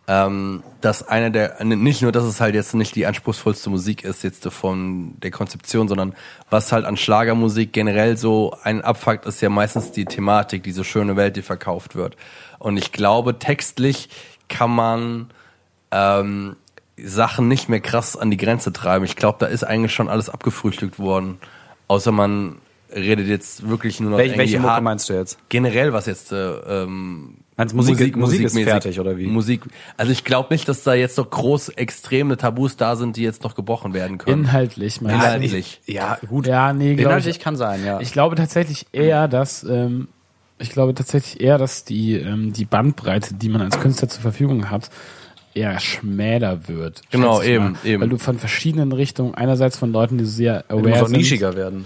ähm, dass eine der, nicht nur, dass es halt jetzt nicht die anspruchsvollste Musik ist jetzt so von der Konzeption, sondern was halt an Schlagermusik generell so ein Abfuckt ist ja meistens die Thematik, diese schöne Welt, die verkauft wird. Und ich glaube, textlich kann man ähm, Sachen nicht mehr krass an die Grenze treiben. Ich glaube, da ist eigentlich schon alles abgefrühstückt worden. Außer man redet jetzt wirklich nur noch Welche, welche irgendwie Mucke hart- meinst du jetzt? generell was jetzt äh, ähm, Meinst du, Musik- Musik ist musikmäßig- fertig, oder wie? Musik. Also ich glaube nicht, dass da jetzt noch groß extreme Tabus da sind, die jetzt noch gebrochen werden können. Inhaltlich, mein Inhaltlich. Ja, gut. Ja, nee, glaube Inhaltlich ich. kann sein, ja. Ich glaube tatsächlich eher, dass ähm, ich glaube tatsächlich eher, dass die ähm, die Bandbreite, die man als Künstler zur Verfügung hat, eher schmäler wird. Genau, eben, mal. eben. Weil du von verschiedenen Richtungen, einerseits von Leuten, die sehr du aware musst auch sind. nischiger werden.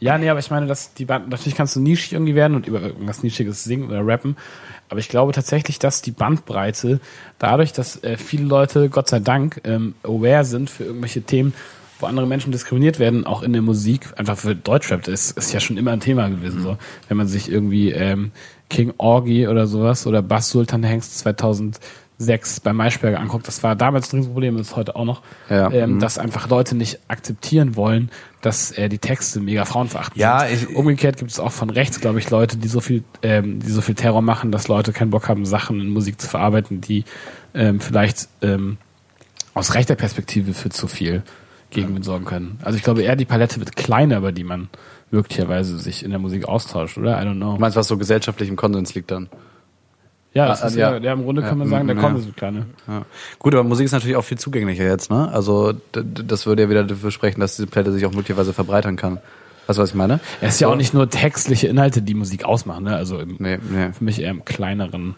Ja, nee, aber ich meine, dass die Band, natürlich kannst du nischig irgendwie werden und über irgendwas Nischiges singen oder rappen. Aber ich glaube tatsächlich, dass die Bandbreite dadurch, dass äh, viele Leute, Gott sei Dank, ähm, aware sind für irgendwelche Themen, wo andere Menschen diskriminiert werden, auch in der Musik, einfach für Deutschrap, das ist, ist ja schon immer ein Thema gewesen, so. Wenn man sich irgendwie ähm, King Orgy oder sowas oder Bass Sultan Hengst 2006 bei Maischberger anguckt, das war damals ein Riesenproblem, das ist heute auch noch, Ja. ähm, Mhm. dass einfach Leute nicht akzeptieren wollen, dass äh, die Texte mega frauenverachtend Ja, sind. ich- Umgekehrt gibt es auch von rechts, glaube ich, Leute, die so viel, ähm, die so viel Terror machen, dass Leute keinen Bock haben, Sachen in Musik zu verarbeiten, die ähm, vielleicht ähm, aus rechter Perspektive für zu viel Gegenwind sorgen können. Also ich glaube eher die Palette wird kleiner, über die man möglicherweise sich in der Musik austauscht, oder? I don't know. Du meinst, was so gesellschaftlich im Konsens liegt dann? Ja, das Ah, ist ja. ja, ja, im Grunde kann man Ja, sagen, der ja. Konsens wird kleiner. Ja. Gut, aber Musik ist natürlich auch viel zugänglicher jetzt, ne? Also das würde ja wieder dafür sprechen, dass diese Palette sich auch möglicherweise verbreitern kann. Weißt du, was ich meine? Es ist ja auch nicht nur textliche Inhalte, die Musik ausmachen, ne? Also im, Nee, nee. für mich eher im kleineren,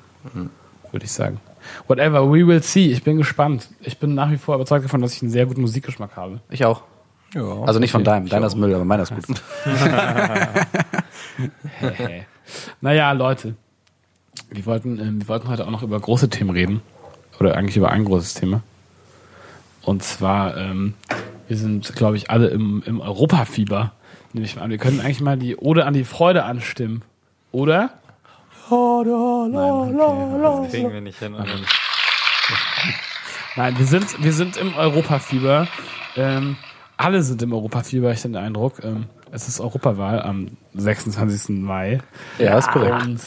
würde ich sagen. Whatever, we will see. Ich bin gespannt. Ich bin nach wie vor überzeugt davon, dass ich einen sehr guten Musikgeschmack habe. Ich auch. Ja. Also nicht von deinem. Deiner ist Müll, aber meiner ist gut. <laughs> <laughs> Hey. naja, Leute. Wir wollten, ähm, wir wollten heute auch noch über große Themen reden. Oder eigentlich über ein großes Thema. Und zwar, ähm, wir sind, glaube ich, alle im, im Europafieber. Nehme ich mal an. Wir können eigentlich mal die Ode an die Freude anstimmen. Oder? Das kriegen wir nicht hin. <laughs> Nein, wir sind, wir sind im Europafieber. Ähm, alle sind im Europafieber, ich habe den Eindruck. Ähm, es ist Europawahl am 26. Mai. Ja, ist korrekt. Und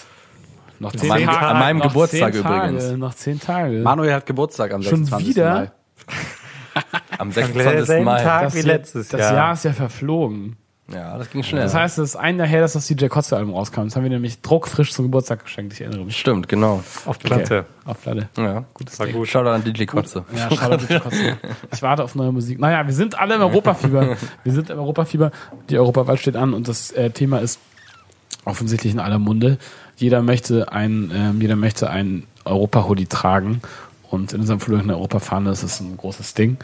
noch zehn meinem- Tage. an meinem noch Geburtstag zehn Tage, übrigens. Noch zehn Tage. Manuel hat Geburtstag am Schon 26. wieder? Mai. <laughs> Am Selben 26. Mai. Tag das wie Jahr- letztes das Jahr. Jahr ist ja verflogen. Ja, das ging schnell. Das heißt, es ist ein Jahr her, dass das DJ Kotze-Album rauskam. Das haben wir nämlich druckfrisch zum Geburtstag geschenkt. Ich erinnere mich. Stimmt, genau. Auf Platte. Auf Platte. Ja, Gutes War Ding. gut. Shoutout an DJ Kotze. Ja, Shoutout DJ Kotze. <laughs> Ich warte auf neue Musik. Naja, wir sind alle im Europafieber. <laughs> Wir sind im Europafieber. Die Europawahl steht an und das äh, Thema ist offensichtlich in aller Munde. Jeder möchte ein, ähm, jeder möchte ein Europa-Hoodie tragen und in unserem Flug eine Europa-Fahne ist es ein großes Ding.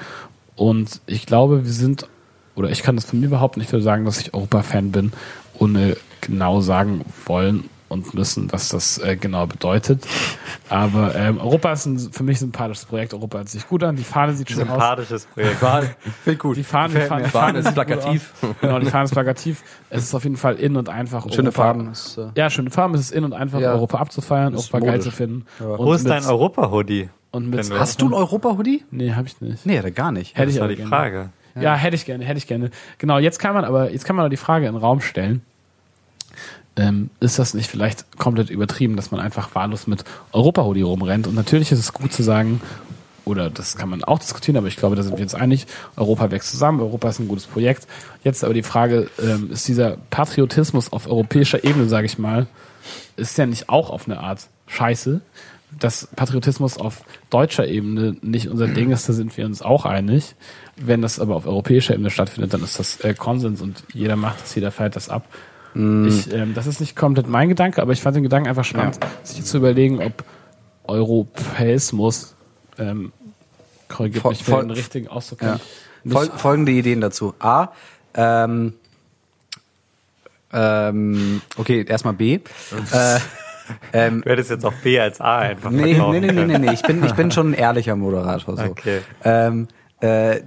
Und ich glaube, wir sind, oder ich kann das von mir behaupten, ich würde sagen, dass ich Europa-Fan bin, ohne genau sagen wollen und müssen, was das äh, genau bedeutet. Aber ähm, Europa ist ein für mich sympathisches Projekt. Europa hört sich gut an. Die Fahne sieht schön aus. Sympathisches Projekt. Finde <laughs> gut. Die Fahne, die Fahne, die Fahne ist plakativ. Genau, die Fahne ist plakativ. Es ist auf jeden Fall in und einfach. Schöne Europa- Farben. Ist, äh, Ja, schöne Farben. Es ist in und einfach, Ja. Europa abzufeiern, Europa geil modisch. zu finden. Und Wo ist dein Europa-Hoodie? Und mit Hast du ein Europa-Hoodie? Nee, habe ich nicht. Nee, gar nicht. Hätte Das ich war aber die gerne. Frage. Ja. hätte ich gerne, hätte ich gerne. Genau, jetzt kann man aber, jetzt kann man noch die Frage in den Raum stellen. Ähm, ist das nicht vielleicht komplett übertrieben, dass man einfach wahllos mit Europa-Hoodie rumrennt? Und natürlich ist es gut zu sagen, oder das kann man auch diskutieren, aber ich glaube, da sind wir uns einig, Europa wächst zusammen, Europa ist ein gutes Projekt. Jetzt aber die Frage, ähm, ist dieser Patriotismus auf europäischer Ebene, sage ich mal, ist ja nicht auch auf eine Art scheiße? Dass Patriotismus auf deutscher Ebene nicht unser Ding ist, da sind wir uns auch einig. Wenn das aber auf europäischer Ebene stattfindet, dann ist das äh, Konsens und jeder macht das, jeder feiert das ab. Ich, ähm, das ist nicht komplett mein Gedanke, aber ich fand den Gedanken einfach spannend, sich zu überlegen, ob Europäismus, ähm, korrigiert mich, voll- den richtigen Ausdruck Ja. Fol folgende Ideen dazu. A, ähm, ähm, okay, erstmal B. äh, ähm, <laughs> Du hättest jetzt auch B als A einfach nee, verkaufen nee, nee, nee, nee, nee, ich bin, ich bin <laughs> schon ein ehrlicher Moderator. So. Okay. Ähm, äh,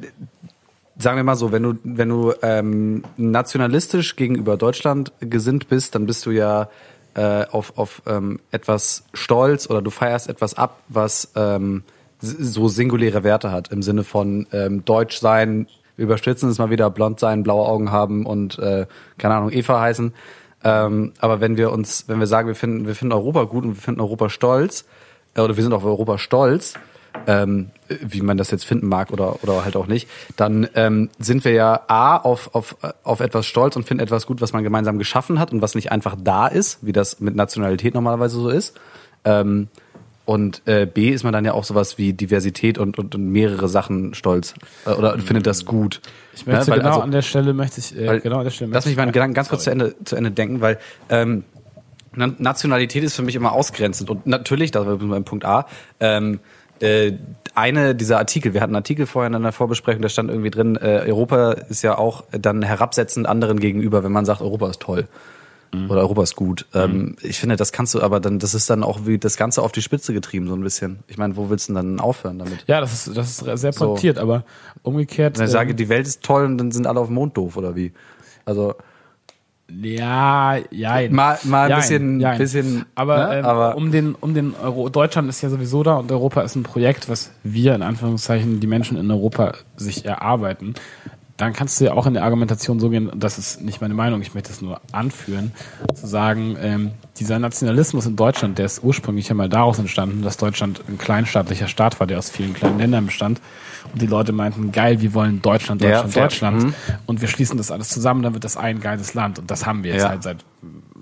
sagen wir mal so, wenn du, wenn du ähm, nationalistisch gegenüber Deutschland gesinnt bist, dann bist du ja äh, auf, auf ähm, etwas stolz oder du feierst etwas ab, was ähm, so singuläre Werte hat, im Sinne von ähm, Deutsch sein, überstürzen es mal wieder, blond sein, blaue Augen haben und äh, keine Ahnung, Eva heißen. Ähm, aber wenn wir uns, wenn wir sagen, wir finden, wir finden Europa gut und wir finden Europa stolz, äh, oder wir sind auf Europa stolz, ähm, wie man das jetzt finden mag oder, oder halt auch nicht, dann ähm, sind wir ja A, auf, auf, auf etwas stolz und finden etwas gut, was man gemeinsam geschaffen hat und was nicht einfach da ist, wie das mit Nationalität normalerweise so ist. Ähm, und äh, B ist man dann ja auch sowas wie Diversität und, und, und mehrere Sachen stolz äh, oder findet das gut. Ich möchte Ja, weil genau also- an der Stelle möchte ich äh, weil- genau an der Stelle Lass mich meinen ich- Gedanken ganz kurz zu. Ende, zu Ende denken, weil ähm, Na- Nationalität ist für mich immer ausgrenzend. Und natürlich, da sind wir beim Punkt A, ähm, äh, eine dieser Artikel, wir hatten einen Artikel vorher in einer Vorbesprechung, da stand irgendwie drin, äh, Europa ist ja auch dann herabsetzend anderen gegenüber, wenn man sagt, Europa ist toll. Oder Europa ist gut. Ähm, ich finde, das kannst du aber dann, das ist dann auch wie das Ganze auf die Spitze getrieben, so ein bisschen. Ich meine, wo willst du denn dann aufhören damit? Ja, das ist, das ist sehr So. pointiert, aber umgekehrt. Wenn ich ähm, sage, die Welt ist toll und dann sind alle auf dem Mond doof, oder wie? Also, Ja, ja. Mal- mal ein bisschen- jein. bisschen, Aber, ne? ähm, Aber- um den, um den Euro, Deutschland ist ja sowieso da und Europa ist ein Projekt, was wir in Anführungszeichen die Menschen in Europa sich erarbeiten. Dann kannst du ja auch in der Argumentation so gehen, das ist nicht meine Meinung, ich möchte es nur anführen, zu sagen, ähm, dieser Nationalismus in Deutschland, der ist ursprünglich ja mal daraus entstanden, dass Deutschland ein kleinstaatlicher Staat war, der aus vielen kleinen Ländern bestand. Und die Leute meinten, geil, wir wollen Deutschland, Ja, Deutschland, fair. Deutschland. Mhm. Und wir schließen das alles zusammen, dann wird das ein geiles Land. Und das haben wir jetzt Ja. halt seit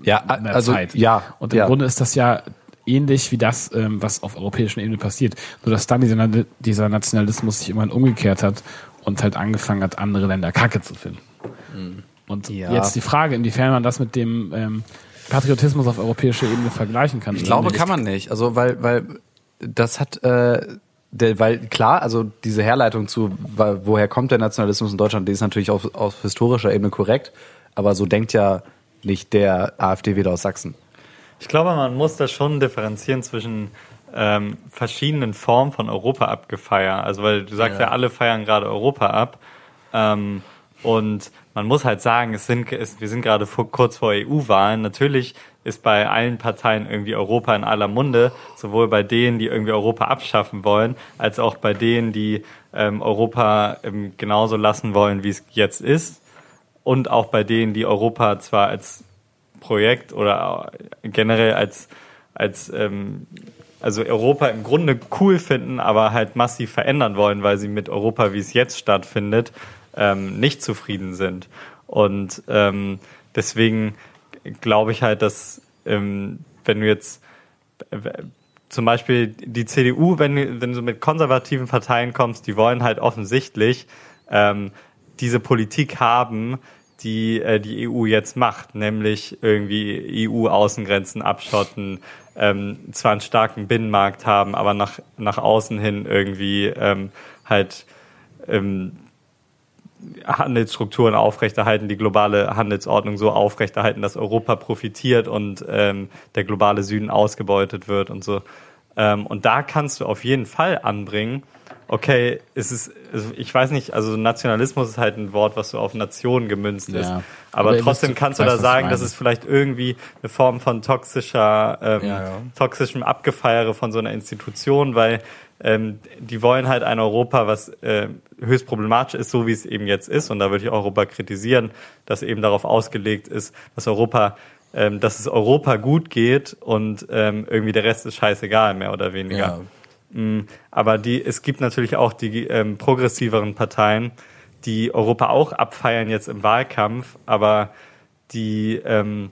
ja, einer also, Zeit. ja. Und im ja. Grunde ist das ja ähnlich wie das, ähm, was auf europäischer Ebene passiert. Nur dass dann dieser, Nationalismus sich irgendwann umgekehrt hat und halt angefangen hat, andere Länder Kacke zu finden. Und Ja. jetzt die Frage, inwiefern man das mit dem ähm, Patriotismus auf europäischer Ebene vergleichen kann. Ich glaube, kann man nicht. Also weil, weil das hat, äh, der, weil klar, also diese Herleitung zu, woher kommt der Nationalismus in Deutschland, die ist natürlich auf, auf historischer Ebene korrekt, aber so denkt ja nicht der AfD-Wähler aus Sachsen. Ich glaube, man muss da schon differenzieren zwischen ähm, verschiedenen Formen von Europa abgefeiert. Also weil du sagst ja, alle feiern gerade Europa ab. Ähm, und man muss halt sagen, es sind, es, wir sind gerade vor, kurz vor EU-Wahlen. Natürlich ist bei allen Parteien irgendwie Europa in aller Munde, sowohl bei denen, die irgendwie Europa abschaffen wollen, als auch bei denen, die ähm, Europa ähm, genauso lassen wollen, wie es jetzt ist. Und auch bei denen, die Europa zwar als Projekt oder generell als, als ähm, also Europa im Grunde cool finden, aber halt massiv verändern wollen, weil sie mit Europa, wie es jetzt stattfindet, ähm, nicht zufrieden sind. Und ähm, deswegen glaube ich halt, dass ähm, wenn du jetzt äh, zum Beispiel die CDU, wenn, wenn du mit konservativen Parteien kommst, die wollen halt offensichtlich ähm, diese Politik haben, die äh, die EU jetzt macht, nämlich irgendwie EU-Außengrenzen abschotten, ähm, zwar einen starken Binnenmarkt haben, aber nach, nach außen hin irgendwie ähm, halt ähm, Handelsstrukturen aufrechterhalten, die globale Handelsordnung so aufrechterhalten, dass Europa profitiert und ähm, der globale Süden ausgebeutet wird und so. Ähm, und da kannst du auf jeden Fall anbringen, okay, es ist, ich weiß nicht, also Nationalismus ist halt ein Wort, was so auf Nationen gemünzt ist. Ja. Aber, Aber ihr trotzdem kannst du da sagen, dass es vielleicht irgendwie eine Form von toxischer, ähm, Ja, ja. toxischem Abgefeiere von so einer Institution, weil ähm, die wollen halt ein Europa, was äh, höchst problematisch ist, so wie es eben jetzt ist. Und da würde ich Europa kritisieren, dass eben darauf ausgelegt ist, dass Europa, ähm, dass es Europa gut geht und ähm, irgendwie der Rest ist scheißegal, mehr oder weniger. Ja. Mm, Aber die, es gibt natürlich auch die ähm, progressiveren Parteien, die Europa auch abfeiern jetzt im Wahlkampf, aber die ähm,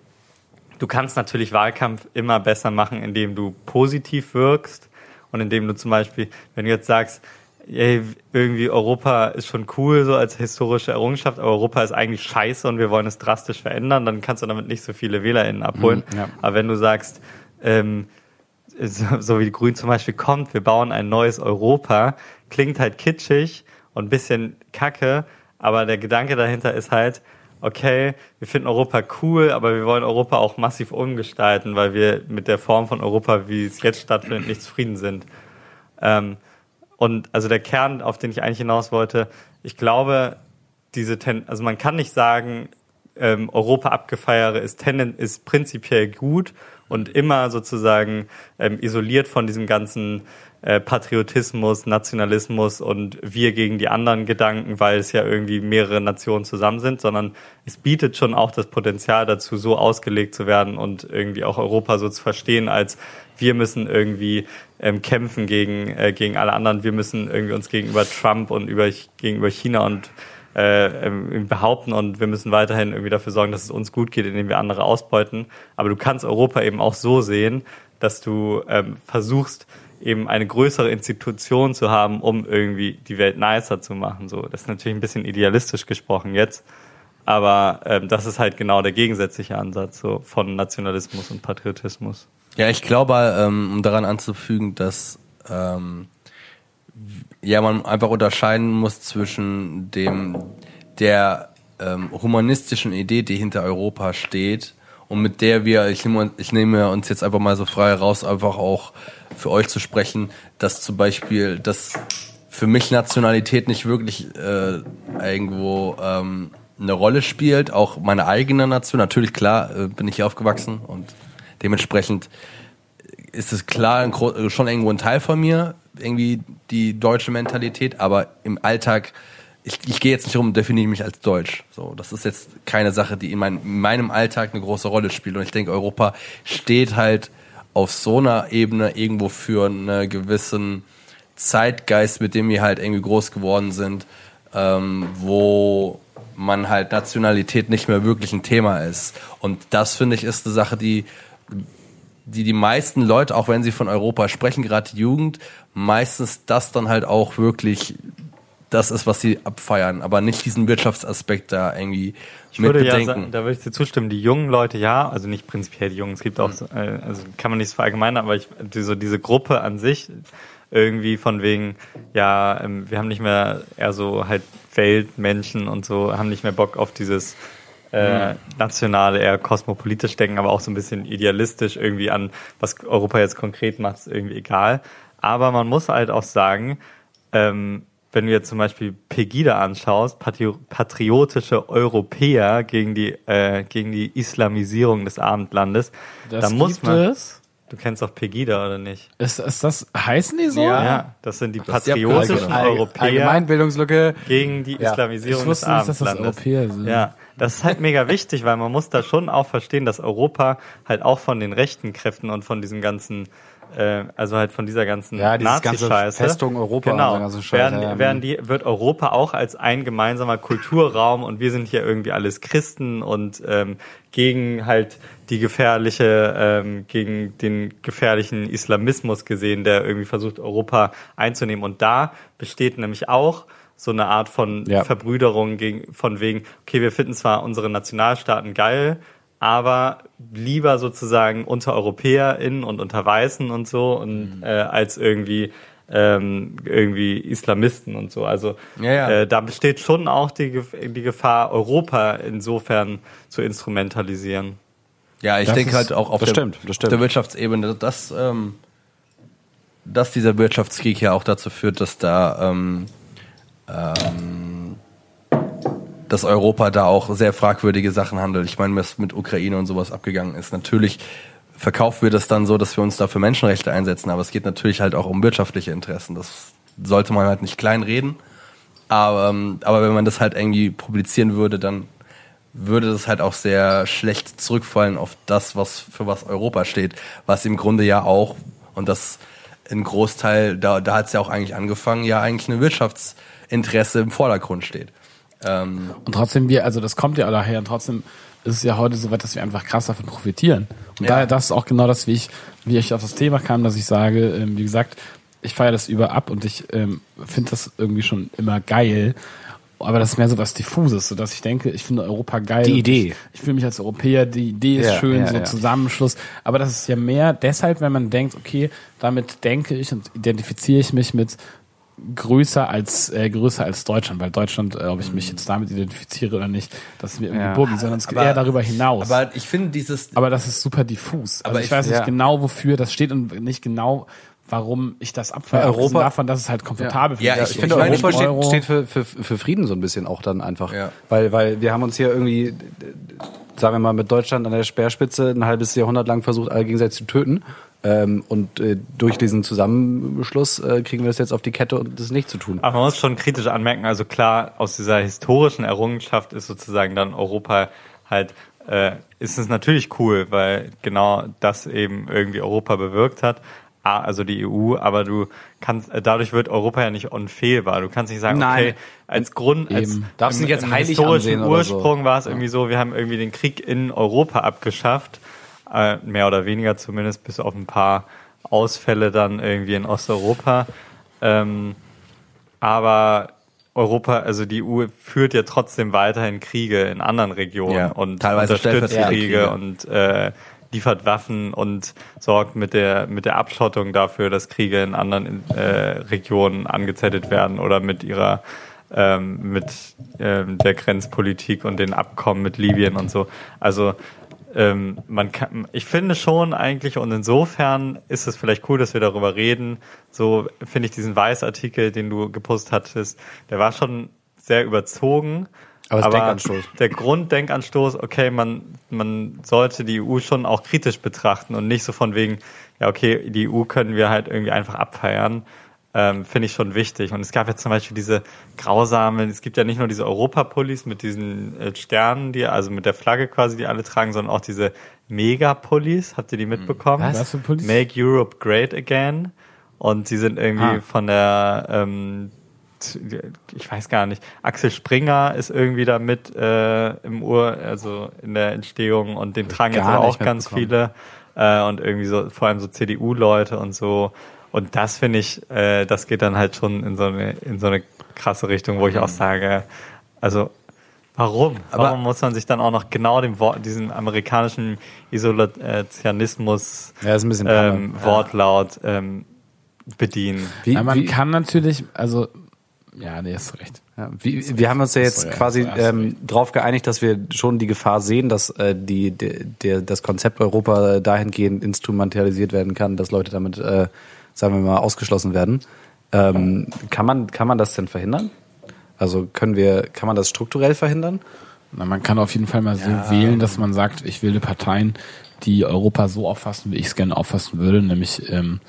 du kannst natürlich Wahlkampf immer besser machen, indem du positiv wirkst und indem du zum Beispiel, wenn du jetzt sagst, ey, irgendwie Europa ist schon cool so als historische Errungenschaft, aber Europa ist eigentlich scheiße und wir wollen es drastisch verändern, dann kannst du damit nicht so viele WählerInnen abholen. Mhm, ja. Aber wenn du sagst, ähm, so, so wie die Grünen zum Beispiel kommt, wir bauen ein neues Europa, klingt halt kitschig und ein bisschen kacke, aber der Gedanke dahinter ist halt, okay, wir finden Europa cool, aber wir wollen Europa auch massiv umgestalten, weil wir mit der Form von Europa, wie es jetzt stattfindet, nicht zufrieden sind. Ähm, und also der Kern, auf den ich eigentlich hinaus wollte, ich glaube, diese Ten also man kann nicht sagen, ähm, Europa abgefeiere ist, tenden ist prinzipiell gut und immer sozusagen ähm, isoliert von diesem ganzen äh, Patriotismus, Nationalismus und wir gegen die anderen Gedanken, weil es ja irgendwie mehrere Nationen zusammen sind, sondern es bietet schon auch das Potenzial dazu, so ausgelegt zu werden und irgendwie auch Europa so zu verstehen als wir müssen irgendwie ähm, kämpfen gegen, äh, gegen alle anderen, wir müssen irgendwie uns gegenüber Trump und über, gegenüber China und äh, ähm, behaupten und wir müssen weiterhin irgendwie dafür sorgen, dass es uns gut geht, indem wir andere ausbeuten. Aber du kannst Europa eben auch so sehen, dass du ähm, versuchst, eben eine größere Institution zu haben, um irgendwie die Welt nicer zu machen. So, das ist natürlich ein bisschen idealistisch gesprochen jetzt, aber ähm, das ist halt genau der gegensätzliche Ansatz so von Nationalismus und Patriotismus. Ja, ich glaube, ähm, um daran anzufügen, dass ähm, ja man einfach unterscheiden muss zwischen dem der ähm, humanistischen Idee, die hinter Europa steht und mit der wir, ich nehme, ich nehme uns jetzt einfach mal so frei raus, einfach auch für euch zu sprechen, dass zum Beispiel dass für mich Nationalität nicht wirklich äh, irgendwo ähm, eine Rolle spielt, auch meine eigene Nation. Natürlich, klar, äh, bin ich hier aufgewachsen und dementsprechend ist es klar schon irgendwo ein Teil von mir, irgendwie die deutsche Mentalität, aber im Alltag, ich, ich gehe jetzt nicht rum und definiere mich als deutsch. So, das ist jetzt keine Sache, die in, mein, in meinem Alltag eine große Rolle spielt. Und ich denke, Europa steht halt auf so einer Ebene irgendwo für einen gewissen Zeitgeist, mit dem wir halt irgendwie groß geworden sind, ähm, wo man halt Nationalität nicht mehr wirklich ein Thema ist. Und das finde ich ist eine Sache, die die die meisten Leute, auch wenn sie von Europa sprechen, gerade die Jugend, meistens das dann halt auch wirklich das ist, was sie abfeiern, aber nicht diesen Wirtschaftsaspekt da irgendwie Ich mit würde ja bedenken. sagen, da würde ich dir zustimmen, die jungen Leute ja, also nicht prinzipiell die Jungen, es gibt auch, so, äh, also kann man nicht so verallgemeinern, aber ich, so diese Gruppe an sich, irgendwie von wegen, ja, ähm, wir haben nicht mehr eher so halt Weltmenschen und so, haben nicht mehr Bock auf dieses äh, nationale, eher kosmopolitisch denken, aber auch so ein bisschen idealistisch irgendwie an, was Europa jetzt konkret macht, ist irgendwie egal. Aber man muss halt auch sagen, ähm, wenn du jetzt zum Beispiel Pegida anschaust, patri patriotische Europäer gegen die, äh, gegen die Islamisierung des Abendlandes, Das da muss man. es. Du kennst doch Pegida, oder nicht? Ist, ist das, heißen die so? Ja, das sind die das ja patriotischen Allgemein- Europäer Allgemeinbildungslücke. gegen die Ja. Islamisierung Ich wusste des nicht, dass das Abendlandes. Europäer sind. Ja, das ist halt mega wichtig, weil man muss da schon auch verstehen, dass Europa halt auch von den rechten Kräften und von diesem ganzen, äh, also halt von dieser ganzen Ja, Nazi-Scheiße. Festung Europa und genau, so ganzen Scheiß, werden, werden die, wird Europa auch als ein gemeinsamer Kulturraum und wir sind hier irgendwie alles Christen und ähm, gegen halt die gefährliche, ähm, gegen den gefährlichen Islamismus gesehen, der irgendwie versucht, Europa einzunehmen. Und da besteht nämlich auch so eine Art von Ja. Verbrüderung gegen, von wegen, okay, wir finden zwar unsere Nationalstaaten geil, aber lieber sozusagen unter EuropäerInnen und unter Weißen und so und äh, als irgendwie ähm, irgendwie Islamisten und so. Also Ja, ja. Äh, da besteht schon auch die, die Gefahr, Europa insofern zu instrumentalisieren. Ja, ich Das denke ist- halt auch auf, das der, stimmt, das auf der Wirtschaftsebene, dass, ähm, dass dieser Wirtschaftskrieg ja auch dazu führt, dass da ähm, ähm, dass Europa da auch sehr fragwürdige Sachen handelt. Ich meine, was mit Ukraine und sowas abgegangen ist. Natürlich verkaufen wir das dann so, dass wir uns da für Menschenrechte einsetzen, aber es geht natürlich halt auch um wirtschaftliche Interessen. Das sollte man halt nicht kleinreden. Aber, ähm, aber wenn man das halt irgendwie publizieren würde, dann würde das halt auch sehr schlecht zurückfallen auf das, was für was Europa steht, was im Grunde ja auch, und das ein Großteil, da, da hat es ja auch eigentlich angefangen, ja eigentlich ein Wirtschaftsinteresse im Vordergrund steht. Ähm, Und trotzdem wir, also das kommt ja daher, und trotzdem ist es ja heute so weit, dass wir einfach krass davon profitieren. Und Ja. daher, das ist auch genau das, wie ich, wie ich auf das Thema kam, dass ich sage, ähm, wie gesagt, ich feiere das über ab und ich ähm, finde das irgendwie schon immer geil. Aber das ist mehr so was Diffuses, so dass ich denke, ich finde Europa geil. Die Idee. Ich, ich fühle mich als Europäer, die Idee ist Ja, schön, ja, so ja. Zusammenschluss. Aber das ist ja mehr deshalb, wenn man denkt, okay, damit denke ich und identifiziere ich mich mit größer als äh, größer als Deutschland, weil Deutschland, äh, ob ich mich jetzt damit identifiziere oder nicht, das ist mir irgendwie Ja. Burgi, sondern es geht Aber- eher darüber hinaus. Aber, aber ich finde dieses, das ist super diffus. Also Aber ich, ich- weiß nicht ja. genau, wofür das steht und nicht genau, warum ich das abfeiere. Abgesehen Europa- davon, dass es halt komfortabel Ja, für ich- Ich finde, meine, Europa steht, steht für, für, für Frieden so ein bisschen auch dann einfach. Ja. Weil, weil wir haben uns hier irgendwie, sagen wir mal, mit Deutschland an der Speerspitze ein halbes Jahrhundert lang versucht, alle gegenseitig zu töten. Ähm, und äh, durch diesen Zusammenschluss äh, kriegen wir es jetzt auf die Kette und das nicht zu tun. Aber man muss schon kritisch anmerken, also klar, aus dieser historischen Errungenschaft ist sozusagen dann Europa halt äh, ist es natürlich cool, weil genau das eben irgendwie Europa bewirkt hat. Ah, Also die EU, aber du kannst, äh, dadurch wird Europa ja nicht unfehlbar. Du kannst nicht sagen, Nein. okay, als Grund, als Eben. Darfst im, nicht jetzt im historischen oder so. Ursprung war es irgendwie so, wir haben irgendwie den Krieg in Europa abgeschafft, äh, mehr oder weniger zumindest, bis auf ein paar Ausfälle dann irgendwie in Osteuropa. Ähm, aber Europa, also die EU führt ja trotzdem weiterhin Kriege in anderen Regionen Ja, und teilweise unterstützt Kriege Kriege. und äh, liefert Waffen und sorgt mit der mit der Abschottung dafür, dass Kriege in anderen äh, Regionen angezettelt werden oder mit ihrer ähm, mit ähm, der Grenzpolitik und den Abkommen mit Libyen und so. Also ähm, man kann, ich finde schon eigentlich und insofern ist es vielleicht cool, dass wir darüber reden. So finde ich diesen Weißartikel, den du gepostet hattest, der war schon sehr überzogen. Aber ist Denkanstoß. Der Grunddenkanstoß, okay, man, man sollte die EU schon auch kritisch betrachten und nicht so von wegen, ja, okay, die EU können wir halt irgendwie einfach abfeiern. Ähm, Finde ich schon wichtig. Und es gab ja zum Beispiel diese grausamen, es gibt ja nicht nur diese Europapullis mit diesen äh, Sternen, die, also mit der Flagge quasi, die alle tragen, sondern auch diese Megapullis. Habt ihr die mitbekommen? Was? Was für Pullis? Make Europe Great Again. Und die sind irgendwie Ah. von der, ähm, ich weiß gar nicht, Axel Springer ist irgendwie da mit äh, im Ur, also in der Entstehung und den tragen jetzt aber auch ganz viele äh, und irgendwie so, vor allem so CDU-Leute und so. Und das finde ich, äh, das geht dann halt schon in so eine, in so eine krasse Richtung, wo ich auch sage, also Warum? Aber- Warum muss man sich dann auch noch genau dem Wort, diesem amerikanischen Isolationismus Ja, ist ein bisschen ähm. Wortlaut ähm, bedienen? Wie, Ja, man wie, kann natürlich, also, ja, nee, hast recht. Ja, wie, wir haben uns ja jetzt quasi hast du recht. ähm, darauf geeinigt, dass wir schon die Gefahr sehen, dass äh, die, der, der, das Konzept Europa dahingehend instrumentalisiert werden kann, dass Leute damit, äh, sagen wir mal, ausgeschlossen werden. Ähm, kann man kann man das denn verhindern? Also können wir kann man das strukturell verhindern? Na, man kann auf jeden Fall mal so wählen, dass man sagt, ich wähle Parteien, die Europa so auffassen, wie ich es gerne auffassen würde, nämlich ähm,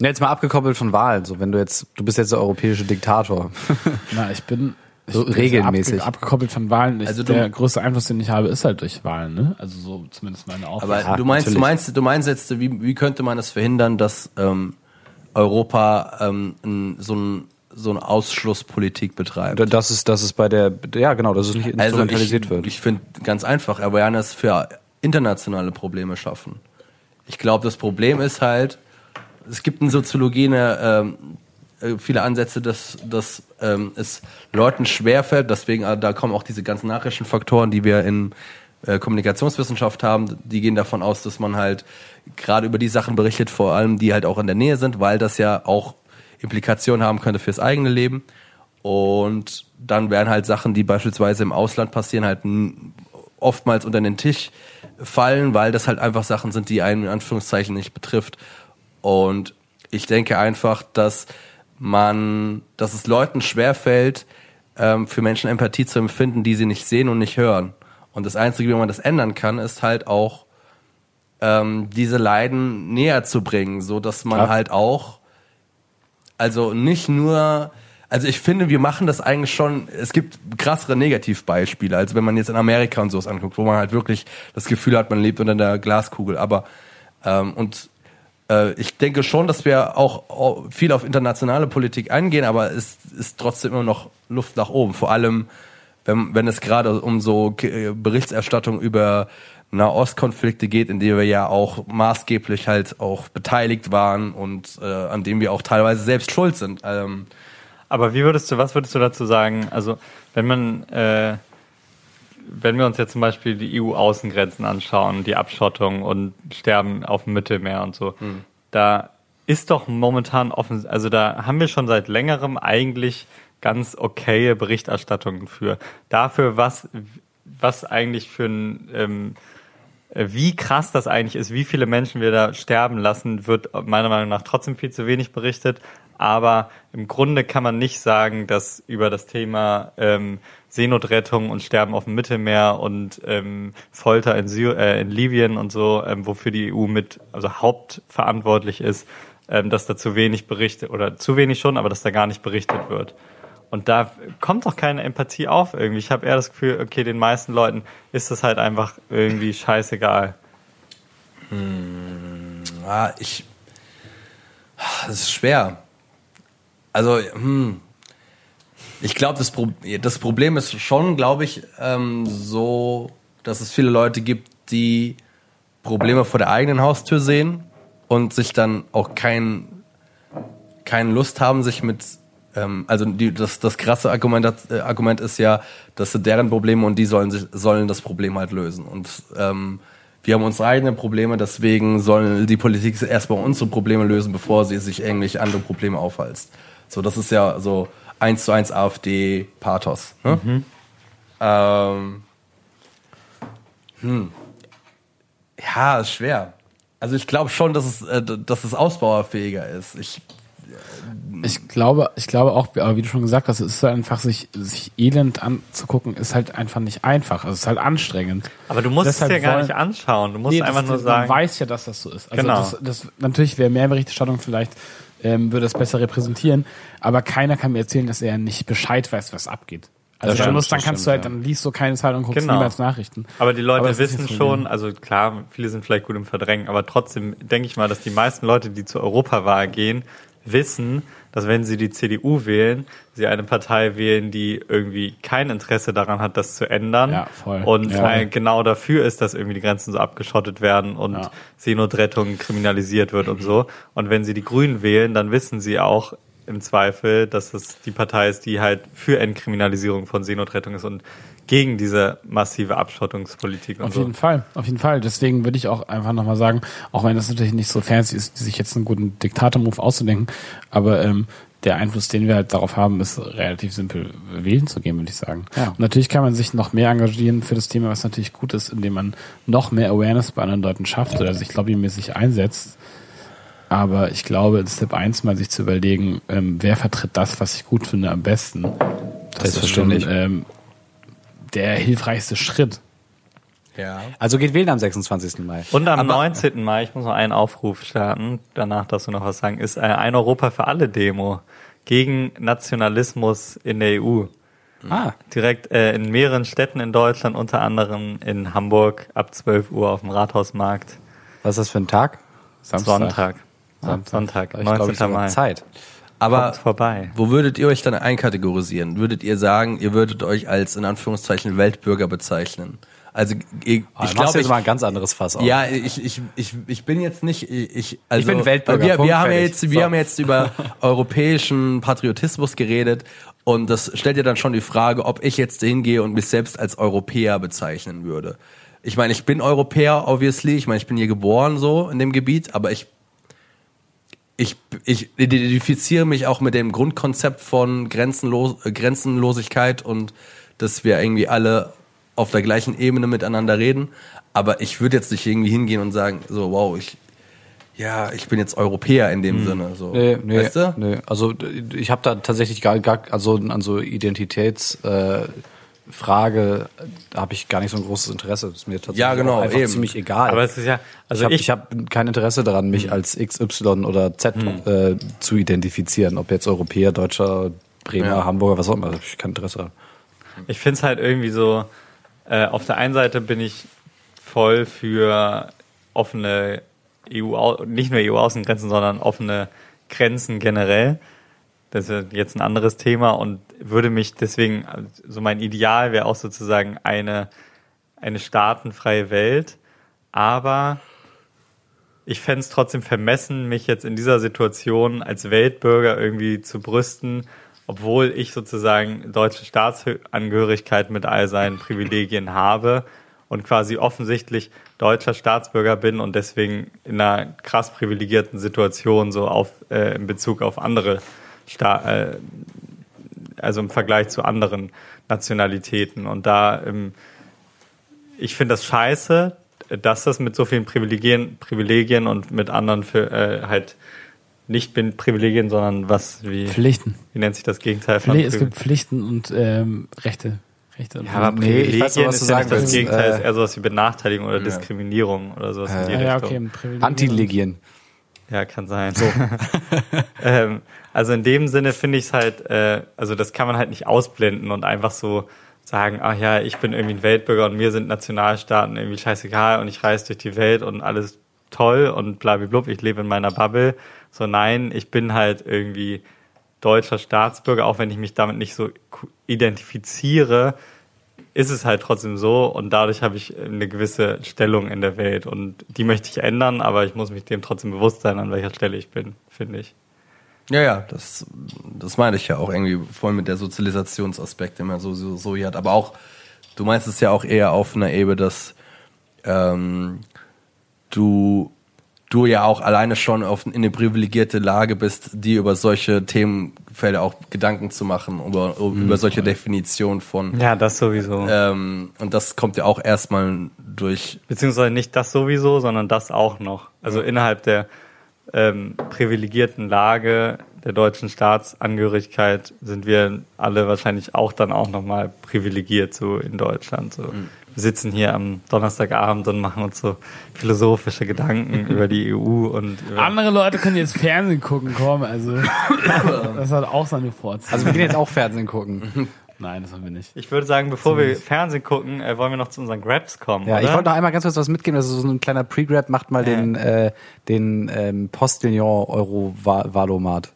Ja, Jetzt mal abgekoppelt von Wahlen. So wenn du jetzt du bist jetzt der europäische Diktator. <laughs> Na, ich bin ich So bin regelmäßig. Abge abgekoppelt von Wahlen. Ich, Also du- der größte Einfluss, den ich habe, ist halt durch Wahlen, ne? Also so zumindest meine Aber Auffassung. Ja, du meinst, du natürlich. meinst, du meinst jetzt, wie, wie könnte man es verhindern, dass ähm, Europa ähm, so, ein, so eine Ausschlusspolitik betreibt? Das ist das ist bei der ja genau, dass es nicht Also instrumentalisiert ich, wird. ich finde ganz einfach, Awareness für internationale Probleme schaffen. Ich glaube, das Problem ist halt, es gibt in Soziologie eine, ähm, äh, viele Ansätze, dass, dass ähm, es Leuten schwerfällt, deswegen äh, da kommen auch diese ganzen Nachrichtenfaktoren, die wir in äh, Kommunikationswissenschaft haben, die gehen davon aus, dass man halt gerade über die Sachen berichtet, vor allem die halt auch in der Nähe sind, weil das ja auch Implikationen haben könnte fürs eigene Leben. Und dann werden halt Sachen, die beispielsweise im Ausland passieren, halt oftmals unter den Tisch fallen, weil das halt einfach Sachen sind, die einen in Anführungszeichen nicht betrifft. Und ich denke einfach, dass man, dass es Leuten schwerfällt, ähm, für Menschen Empathie zu empfinden, die sie nicht sehen und nicht hören. Und das Einzige, wie man das ändern kann, ist halt auch ähm, diese Leiden näher zu bringen, so dass man Ja. halt auch also nicht nur, also ich finde, wir machen das eigentlich schon, es gibt krassere Negativbeispiele, als wenn man jetzt in Amerika und sowas anguckt, wo man halt wirklich das Gefühl hat, man lebt unter der Glaskugel. Aber ähm, und äh, ich denke schon, dass wir auch au- viel auf internationale Politik eingehen, aber es ist trotzdem immer noch Luft nach oben. Vor allem, wenn, wenn es gerade um so K- Berichterstattung über Nahostkonflikte geht, in denen wir ja auch maßgeblich halt auch beteiligt waren und äh, an dem wir auch teilweise selbst schuld sind. Ähm, Aber wie würdest du, was würdest du dazu sagen? Also, wenn man, äh, wenn wir uns jetzt zum Beispiel die EU-Außengrenzen anschauen, die Abschottung und Sterben auf dem Mittelmeer und so, da ist doch momentan offen, also da haben wir schon seit längerem eigentlich ganz okaye Berichterstattungen für. Dafür, was, was eigentlich für ein, ähm, äh, wie krass das eigentlich ist, wie viele Menschen wir da sterben lassen, wird meiner Meinung nach trotzdem viel zu wenig berichtet. Aber im Grunde kann man nicht sagen, dass über das Thema ähm, Seenotrettung und Sterben auf dem Mittelmeer und ähm, Folter in, Syr äh, in Libyen und so, ähm, wofür die EU mit also hauptverantwortlich ist, ähm, dass da zu wenig berichtet oder zu wenig schon, aber dass da gar nicht berichtet wird. Und da kommt doch keine Empathie auf irgendwie. Ich habe eher das Gefühl, okay, den meisten Leuten ist das halt einfach irgendwie scheißegal. Ah, ich. Das ist schwer. Also, hm. Ich glaube, das, Pro das Problem ist schon, glaube ich, ähm, so, dass es viele Leute gibt, die Probleme vor der eigenen Haustür sehen und sich dann auch kein, keine Lust haben, sich mit, ähm, also die, das, das krasse Argument, äh, Argument ist ja, das sind deren Probleme und die sollen, sich, sollen das Problem halt lösen. Und ähm, wir haben unsere eigenen Probleme, deswegen soll die Politik erstmal unsere Probleme lösen, bevor sie sich irgendwelche andere Probleme aufhalst. So, das ist ja so eins zu eins AfD-Pathos. Ne? Ähm, hm. Ja, ist schwer. Also ich glaube schon, dass es, äh, dass es ausbauerfähiger ist. Ich, Ich glaube, ich glaube auch, aber wie du schon gesagt hast, es ist halt einfach, sich, sich elend anzugucken, ist halt einfach nicht einfach. Also es ist halt anstrengend. Aber du musst Deshalb es ja gar wollen- nicht anschauen. Du musst Nee, einfach das, nur sagen, Man weiß ja, dass das so ist. Also Genau. das, das, natürlich wäre mehr Berichterstattung vielleicht, ähm, würde das besser repräsentieren, aber keiner kann mir erzählen, dass er nicht Bescheid weiß, was abgeht. Also stimmt, musst, dann kannst stimmt, du halt, dann liest du keine Zeitung und guckst Genau. niemals Nachrichten. Aber die Leute Aber wissen schon, also klar, viele sind vielleicht gut im Verdrängen, aber trotzdem denke ich mal, dass die meisten Leute, die zur Europawahl gehen, wissen, dass wenn sie die CDU wählen, sie eine Partei wählen, die irgendwie kein Interesse daran hat, das zu ändern. Ja, voll. Und Ja. genau dafür ist, dass irgendwie die Grenzen so abgeschottet werden und Ja. Seenotrettung kriminalisiert wird und so. Und wenn sie die Grünen wählen, dann wissen sie auch im Zweifel, dass es die Partei ist, die halt für Entkriminalisierung von Seenotrettung ist und gegen diese massive Abschottungspolitik und Auf so. jeden Fall, auf jeden Fall. Deswegen würde ich auch einfach nochmal sagen, auch wenn das natürlich nicht so fancy ist, sich jetzt einen guten Diktator-Move auszudenken, aber ähm, der Einfluss, den wir halt darauf haben, ist relativ simpel, wählen zu gehen, würde ich sagen. Ja. Und natürlich kann man sich noch mehr engagieren für das Thema, was natürlich gut ist, indem man noch mehr Awareness bei anderen Leuten schafft oder sich lobbymäßig einsetzt. Aber ich glaube, in Step 1 mal sich zu überlegen, ähm, wer vertritt das, was ich gut finde, am besten. Das ist schon ähm, der hilfreichste Schritt. ja. Also geht wählen am 26. Mai. Und am 19. Mai, ich muss noch einen Aufruf starten, danach darfst du noch was sagen, ist äh, ein Europa für alle Demo gegen Nationalismus in der EU. Ah, Direkt äh, in mehreren Städten in Deutschland, unter anderem in Hamburg ab 12 Uhr auf dem Rathausmarkt. was ist das für ein Tag? Sonntag. Sonntag, ich, glaub 19. ich, sogar Mai. Zeit. Aber Kommt vorbei. wo würdet ihr euch dann einkategorisieren? Würdet ihr sagen, ihr würdet euch als in Anführungszeichen Weltbürger bezeichnen? Also ich, Ah, ich glaube, jetzt ich, mal ein ganz anderes Fass auf. ja, ich, ich, ich, ich bin jetzt nicht, ich, also, bin Weltbürger, Wir, Punkt, wir haben ja jetzt, wir So. haben jetzt über <laughs> europäischen Patriotismus geredet und das stellt ja dann schon die Frage, ob ich jetzt hingehe und mich selbst als Europäer bezeichnen würde. Ich meine, ich bin Europäer, obviously. Ich meine, ich bin hier geboren so in dem Gebiet, aber ich ich, ich identifiziere mich auch mit dem Grundkonzept von Grenzenlos, äh, Grenzenlosigkeit und dass wir irgendwie alle auf der gleichen Ebene miteinander reden. Aber ich würde jetzt nicht irgendwie hingehen und sagen, so, wow, ich, ja, ich bin jetzt Europäer in dem Sinne. So. Nee, nee, weißt du? nee. Also ich habe da tatsächlich gar, gar also an so Identitätsfrage äh, Frage, da habe ich gar nicht so ein großes Interesse. Das ist mir tatsächlich Ja, genau, einfach eben. ziemlich egal. Aber es ist ja, also ich habe ich, ich hab kein Interesse daran, mich als XY oder Z äh, zu identifizieren. Ob jetzt Europäer, Deutscher, Bremer, Ja. Hamburger, was auch immer. Ich kein Interesse daran. Ich finde es halt irgendwie so, äh, auf der einen Seite bin ich voll für offene EU, nicht nur EU-Außengrenzen, sondern offene Grenzen generell. Das ist ja jetzt ein anderes Thema und würde mich deswegen, also so mein Ideal wäre auch sozusagen eine, eine staatenfreie Welt, aber ich fände es trotzdem vermessen, mich jetzt in dieser Situation als Weltbürger irgendwie zu brüsten, obwohl ich sozusagen deutsche Staatsangehörigkeit mit all seinen Privilegien habe und quasi offensichtlich deutscher Staatsbürger bin und deswegen in einer krass privilegierten Situation so auf äh, in Bezug auf andere Sta äh, also im Vergleich zu anderen Nationalitäten und da ähm, ich finde das scheiße, dass das mit so vielen Privilegien, Privilegien und mit anderen für, äh, halt nicht bin Privilegien, sondern was wie Pflichten. wie nennt sich das Gegenteil von Pfli es Privilegien? gibt Pflichten und ähm, Rechte. Rechte und Ja, aber Nee, ich Privilegien weiß noch, was ist du ja sagen nicht das. Gegenteil, Äh, ist eher sowas wie Benachteiligung oder Diskriminierung oder sowas in die ja, ja, Richtung. okay, Privilegien. Antilegien. Ja, kann sein. So. <laughs> ähm, Also in dem Sinne finde ich es halt, äh, also das kann man halt nicht ausblenden und einfach so sagen, ach ja, ich bin irgendwie ein Weltbürger und mir sind Nationalstaaten irgendwie scheißegal und ich reise durch die Welt und alles toll und blablabla, ich lebe in meiner Bubble. So nein, ich bin halt irgendwie deutscher Staatsbürger, auch wenn ich mich damit nicht so identifiziere, ist es halt trotzdem so und dadurch habe ich eine gewisse Stellung in der Welt und die möchte ich ändern, aber ich muss mich dem trotzdem bewusst sein, an welcher Stelle ich bin, finde ich. Ja, ja, das, das meine ich ja auch irgendwie voll mit der Sozialisationsaspekt, den man so, so, so hier hat. Aber auch, du meinst es ja auch eher auf einer Ebene, dass ähm, du, du ja auch alleine schon auf, in eine privilegierte Lage bist, die über solche Themenfelder auch Gedanken zu machen, über, über solche Definitionen von. Ja, das sowieso. Ähm, und das kommt ja auch erstmal durch. Beziehungsweise nicht das sowieso, sondern das auch noch. Also innerhalb der ähm, privilegierten Lage der deutschen Staatsangehörigkeit sind wir alle wahrscheinlich auch dann auch nochmal privilegiert so in Deutschland. So. Wir sitzen hier am Donnerstagabend und machen uns so philosophische Gedanken <laughs> über die EU und Andere Leute können jetzt Fernsehen gucken, komm, also <laughs> das hat auch seine Vorzüge. Also wir gehen jetzt auch Fernsehen gucken. <laughs> Nein, das haben wir nicht. Ich würde sagen, bevor wir Fernsehen gucken, äh, wollen wir noch zu unseren Grabs kommen. Ja, oder? ich wollte noch einmal ganz kurz was mitgeben. Also so ein kleiner Pre-Grab macht mal Ja. den, äh, den ähm, Postillon Euro Valomat.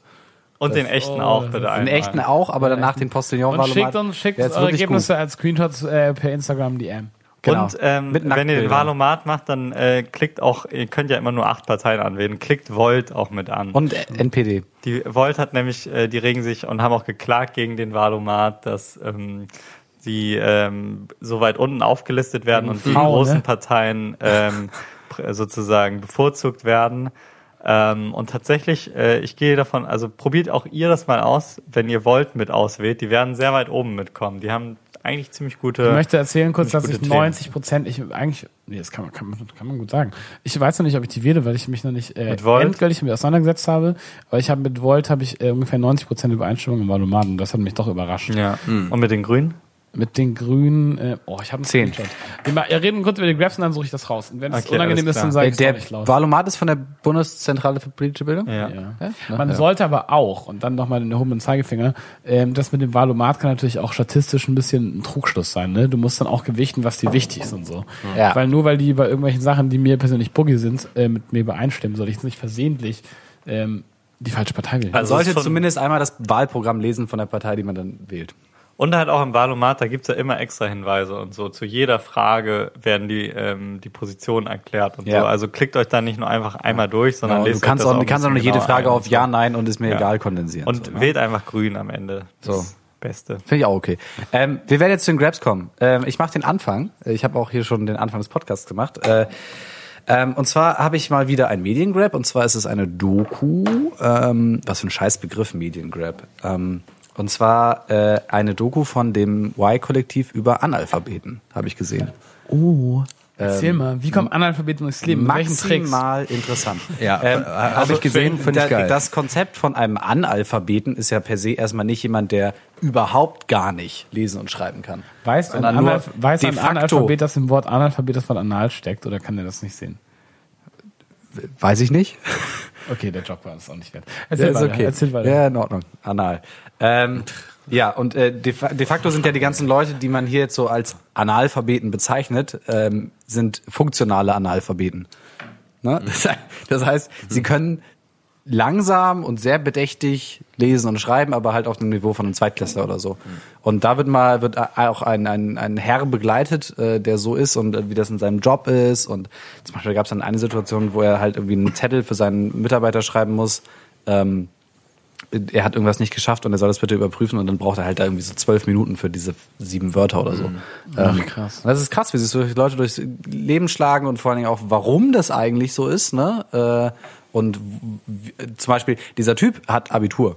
Und den echten oh, auch das bitte ist- einmal. Den echten auch, aber danach den Postillon Und Valomat. schickt uns, schickt uns eure Ergebnisse als Screenshots äh, per Instagram DM. Genau. Und ähm, wenn ihr den. Valomat macht, dann äh, klickt auch, ihr könnt ja immer nur acht Parteien anwählen, klickt Volt auch mit an. Und äh, NPD. Die Volt hat nämlich, äh, die regen sich und haben auch geklagt gegen den Valomat, dass ähm, die ähm, so weit unten aufgelistet werden und die Frauen, großen ne? Parteien ähm, <laughs> sozusagen bevorzugt werden. Ähm, und tatsächlich, äh, ich gehe davon, also probiert auch ihr das mal aus, wenn ihr Volt mit auswählt. Die werden sehr weit oben mitkommen. Die haben eigentlich ziemlich gute. Ich möchte erzählen kurz, dass ich gute Themen. 90 Prozent, ich eigentlich, nee, das kann man, kann, man, kann man gut sagen. Ich weiß noch nicht, ob ich die wähle, weil ich mich noch nicht äh, Mit Volt? endgültig damit auseinandergesetzt habe. Aber ich habe mit Volt habe ich äh, ungefähr 90 Prozent Übereinstimmung im Valomat und das hat mich doch überrascht. ja. Und mit den Grünen? Mit den Grünen, äh, oh, ich habe einen Zehn. Screenshot. Wir, ma- wir reden kurz über die Grabs und dann suche ich das raus. Und wenn es Okay, unangenehm ist, dann sage Der, ich der nicht laut. Valomat ist von der Bundeszentrale für politische Bildung? Ja. Ja. Ja? Man Ja. sollte aber auch, und dann nochmal den erhobenen Zeigefinger, ähm, das mit dem Valomat kann natürlich auch statistisch ein bisschen ein Trugschluss sein. Ne? Du musst dann auch gewichten, was dir wichtig ist und so. Ja. Weil nur weil die bei irgendwelchen Sachen, die mir persönlich buggy sind, äh, mit mir übereinstimmen, soll ich jetzt nicht versehentlich ähm, die falsche Partei wählen. Man Also sollte ist schon- zumindest einmal das Wahlprogramm lesen von der Partei, die man dann wählt. Und halt auch im Valomat, da gibt's ja immer extra Hinweise und so. Zu jeder Frage werden die, ähm, die Positionen erklärt und Ja. so. Also klickt euch da nicht nur einfach einmal durch, sondern Genau, du lest kannst euch das auch, ein kannst auch noch jede Frage auf. Ja, Nein und ist mir Ja. egal kondensieren. Und so, ne? wählt einfach grün am Ende. Das So. Beste. Finde ich auch okay. Ähm, wir werden jetzt zu den Grabs kommen. Ähm, ich mache den Anfang. Ich habe auch hier schon den Anfang des Podcasts gemacht. Äh, ähm, und zwar habe ich mal wieder ein Mediengrab. Und zwar ist es eine Doku. Ähm, was für ein Scheißbegriff Mediengrab. Ähm, und zwar äh, eine Doku von dem Y-Kollektiv über Analphabeten, habe ich gesehen. oh, erzähl mal, wie kommen Analphabeten durchs Leben? Maximal interessant. Ja, ähm, äh, habe also ich gesehen. find- find ich geil. Das Konzept von einem Analphabeten ist ja per se erstmal nicht jemand, der überhaupt gar nicht lesen und schreiben kann. Weiß ein, Analph weiß ein. Analphabet, dass im Wort Analphabet das Wort Anal steckt, oder kann der das nicht sehen? Weiß ich nicht. <laughs> Okay, der Job war es auch nicht wert. Erzähl weiter, okay. erzähl weiter. Ja, in Ordnung. Anal. Ähm, ja, und äh, de, de facto sind ja die ganzen Leute, die man hier jetzt so als Analphabeten bezeichnet, ähm, sind funktionale Analphabeten. Ne? Das, das heißt, sie können langsam und sehr bedächtig lesen und schreiben, aber halt auf dem Niveau von einem Zweitklässler oder so. Und da wird mal wird auch ein, ein, ein Herr begleitet, äh, der so ist und äh, wie das in seinem Job ist. Und zum Beispiel gab es dann eine Situation, wo er halt irgendwie einen Zettel für seinen Mitarbeiter schreiben muss. Ähm, er hat irgendwas nicht geschafft und er soll das bitte überprüfen und dann braucht er halt da irgendwie so zwölf Minuten für diese sieben Wörter oder so. Ähm, krass. Das ist krass, wie sich solche Leute durchs Leben schlagen und vor allen Dingen auch, warum das eigentlich so ist. Ne? Äh, Und zum Beispiel, dieser Typ hat Abitur.